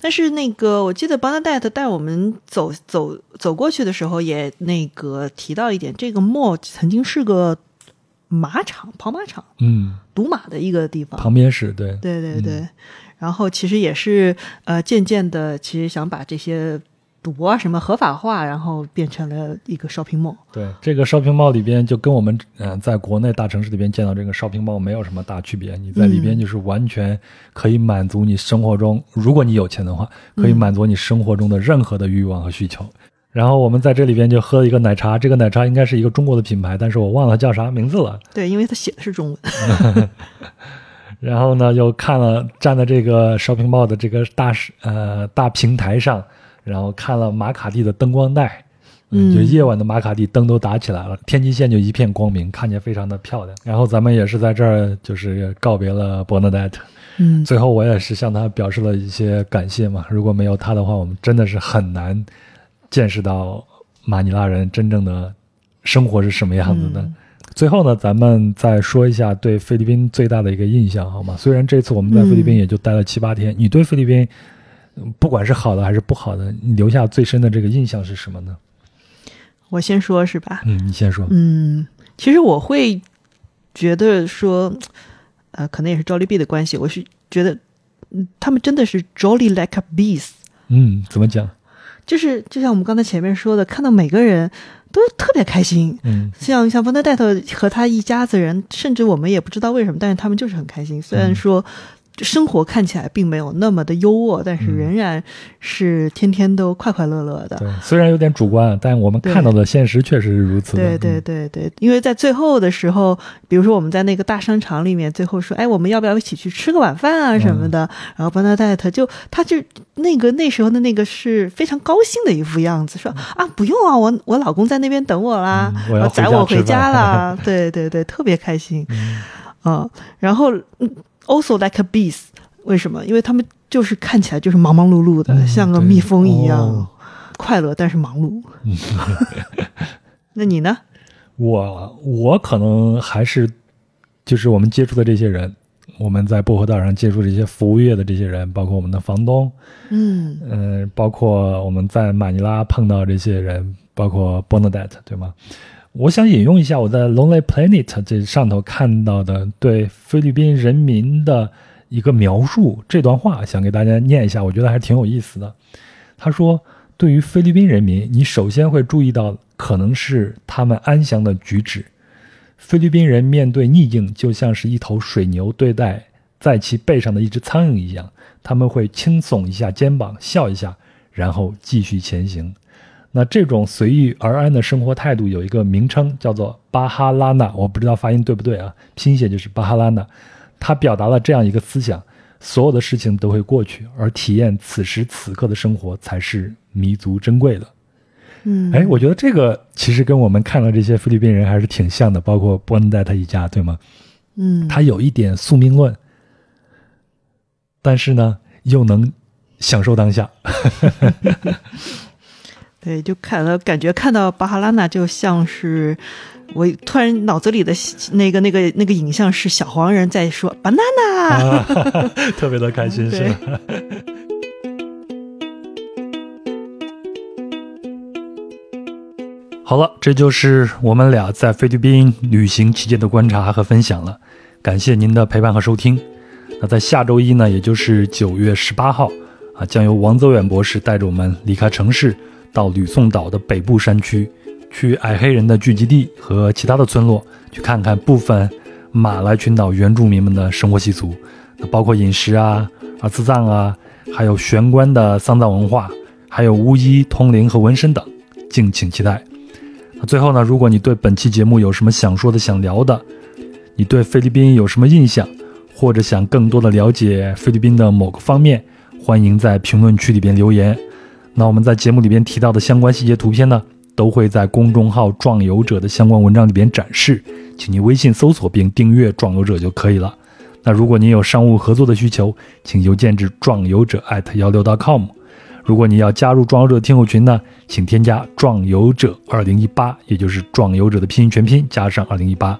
但是那个我记得 Bernadette 带我们走走走过去的时候，也那个提到一点，这个 mall 曾经是个马场、跑马场、嗯，赌马的一个地方。旁边是对，对对对，然后其实也是呃，渐渐的，其实想把这些赌博啊什么合法化，然后变成了一个 shopping mall。对，这个 shopping mall 里边就跟我们嗯、呃在国内大城市里边见到这个 shopping mall 没有什么大区别。你在里边就是完全可以满足你生活中，如果你有钱的话，可以满足你生活中的任何的欲望和需求。然后我们在这里边就喝了一个奶茶，这个奶茶应该是一个中国的品牌，但是我忘了叫啥名字了。对，因为它写的是中文。然后呢，又看了站在这个 shopping mall 的这个大视呃大平台上，然后看了马卡蒂的灯光带，嗯就夜晚的马卡蒂灯都打起来了，天际线就一片光明，看起来非常的漂亮。然后咱们也是在这儿就是告别了 Bernadette，嗯，最后我也是向他表示了一些感谢嘛，如果没有他的话，我们真的是很难见识到马尼拉人真正的生活是什么样子的。嗯最后呢，咱们再说一下对菲律宾最大的一个印象，好吗？虽然这次我们在菲律宾也就待了七八天，你对菲律宾，嗯不管是好的还是不好的，你留下最深的这个印象是什么呢？我先说是吧？嗯，你先说。嗯，其实我会觉得说，呃，可能也是 Jollibee 的关系，我是觉得，嗯，他们真的是 Jolly like a beast 嗯，怎么讲？就是就像我们刚才前面说的，看到每个人都特别开心。嗯像像 Bernadette 和他一家子人，甚至我们也不知道为什么，但是他们就是很开心。虽然说生活看起来并没有那么的优渥，但是仍然是天天都快快乐乐的。对，虽然有点主观，但我们看到的现实确实是如此的。对对对对，因为在最后的时候，比如说我们在那个大商场里面，最后说，哎，我们要不要一起去吃个晚饭啊什么的？然后班纳戴特就他就那个那时候的那个是非常高兴的一副样子，说啊不用啊，我我老公在那边等我啦，嗯我要载我回家啦，对对对，特别开心。嗯啊，然后嗯 also like a bees，为什么？因为他们就是看起来就是忙忙碌碌的，嗯像个蜜蜂一样，哦快乐但是忙碌。那你呢？我我可能还是就是我们接触的这些人，我们在薄荷岛上接触这些服务业的这些人，包括我们的房东，嗯嗯、包括我们在马尼拉碰到这些人，包括 Bernadette，对吗？我想引用一下我在 Lonely Planet 这上头看到的对菲律宾人民的一个描述，这段话想给大家念一下，我觉得还挺有意思的。他说：“对于菲律宾人民，你首先会注意到可能是他们安详的举止。菲律宾人面对逆境，就像是一头水牛对待在其背上的一只苍蝇一样，他们会轻耸一下肩膀，笑一下，然后继续前行。那这种随遇而安的生活态度有一个名称，叫做巴哈拉纳，我不知道发音对不对啊，拼写就是巴哈拉纳。他表达了这样一个思想：所有的事情都会过去，而体验此时此刻的生活才是弥足珍贵的。嗯，哎，我觉得这个其实跟我们看到这些菲律宾人还是挺像的，包括波恩戴他一家，对吗？嗯，他有一点宿命论，但是呢，又能享受当下。对，就看了，感觉看到巴哈拉纳就像是我突然脑子里的那个那个那个影像是小黄人在说 banana，、啊，特别的开心，是吧？好了，这就是我们俩在菲律宾旅行期间的观察和分享了。感谢您的陪伴和收听。那在下周一呢，也就是九月十八号啊，将由王泽远博士带着我们离开城市，到吕宋岛的北部山区，去矮黑人的聚集地和其他的村落，去看看部分马来群岛原住民们的生活习俗，那包括饮食啊、阿兹藏啊，还有玄关的丧葬文化，还有巫医、通灵和纹身等，敬请期待。那最后呢，如果你对本期节目有什么想说的、想聊的，你对菲律宾有什么印象，或者想更多的了解菲律宾的某个方面，欢迎在评论区里边留言。那我们在节目里边提到的相关细节图片呢，都会在公众号“壮游者”的相关文章里边展示，请您微信搜索并订阅“壮游者”就可以了。那如果您有商务合作的需求，请邮件至壮游者幺六 .com。如果你要加入壮游者听友群呢，请添加壮游者二零一八，也就是壮游者的拼音全拼加上二零一八。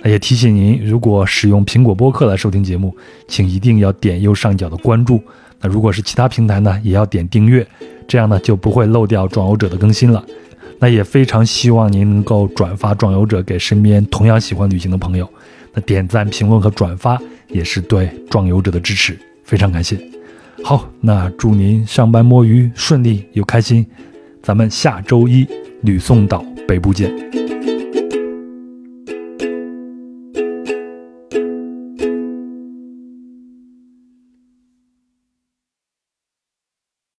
那也提醒您，如果使用苹果播客来收听节目，请一定要点右上角的关注。那如果是其他平台呢，也要点订阅，这样呢就不会漏掉壮游者的更新了。那也非常希望您能够转发壮游者给身边同样喜欢旅行的朋友。那点赞、评论和转发也是对壮游者的支持，非常感谢。好，那祝您上班摸鱼顺利又开心，咱们下周一吕宋岛北部见。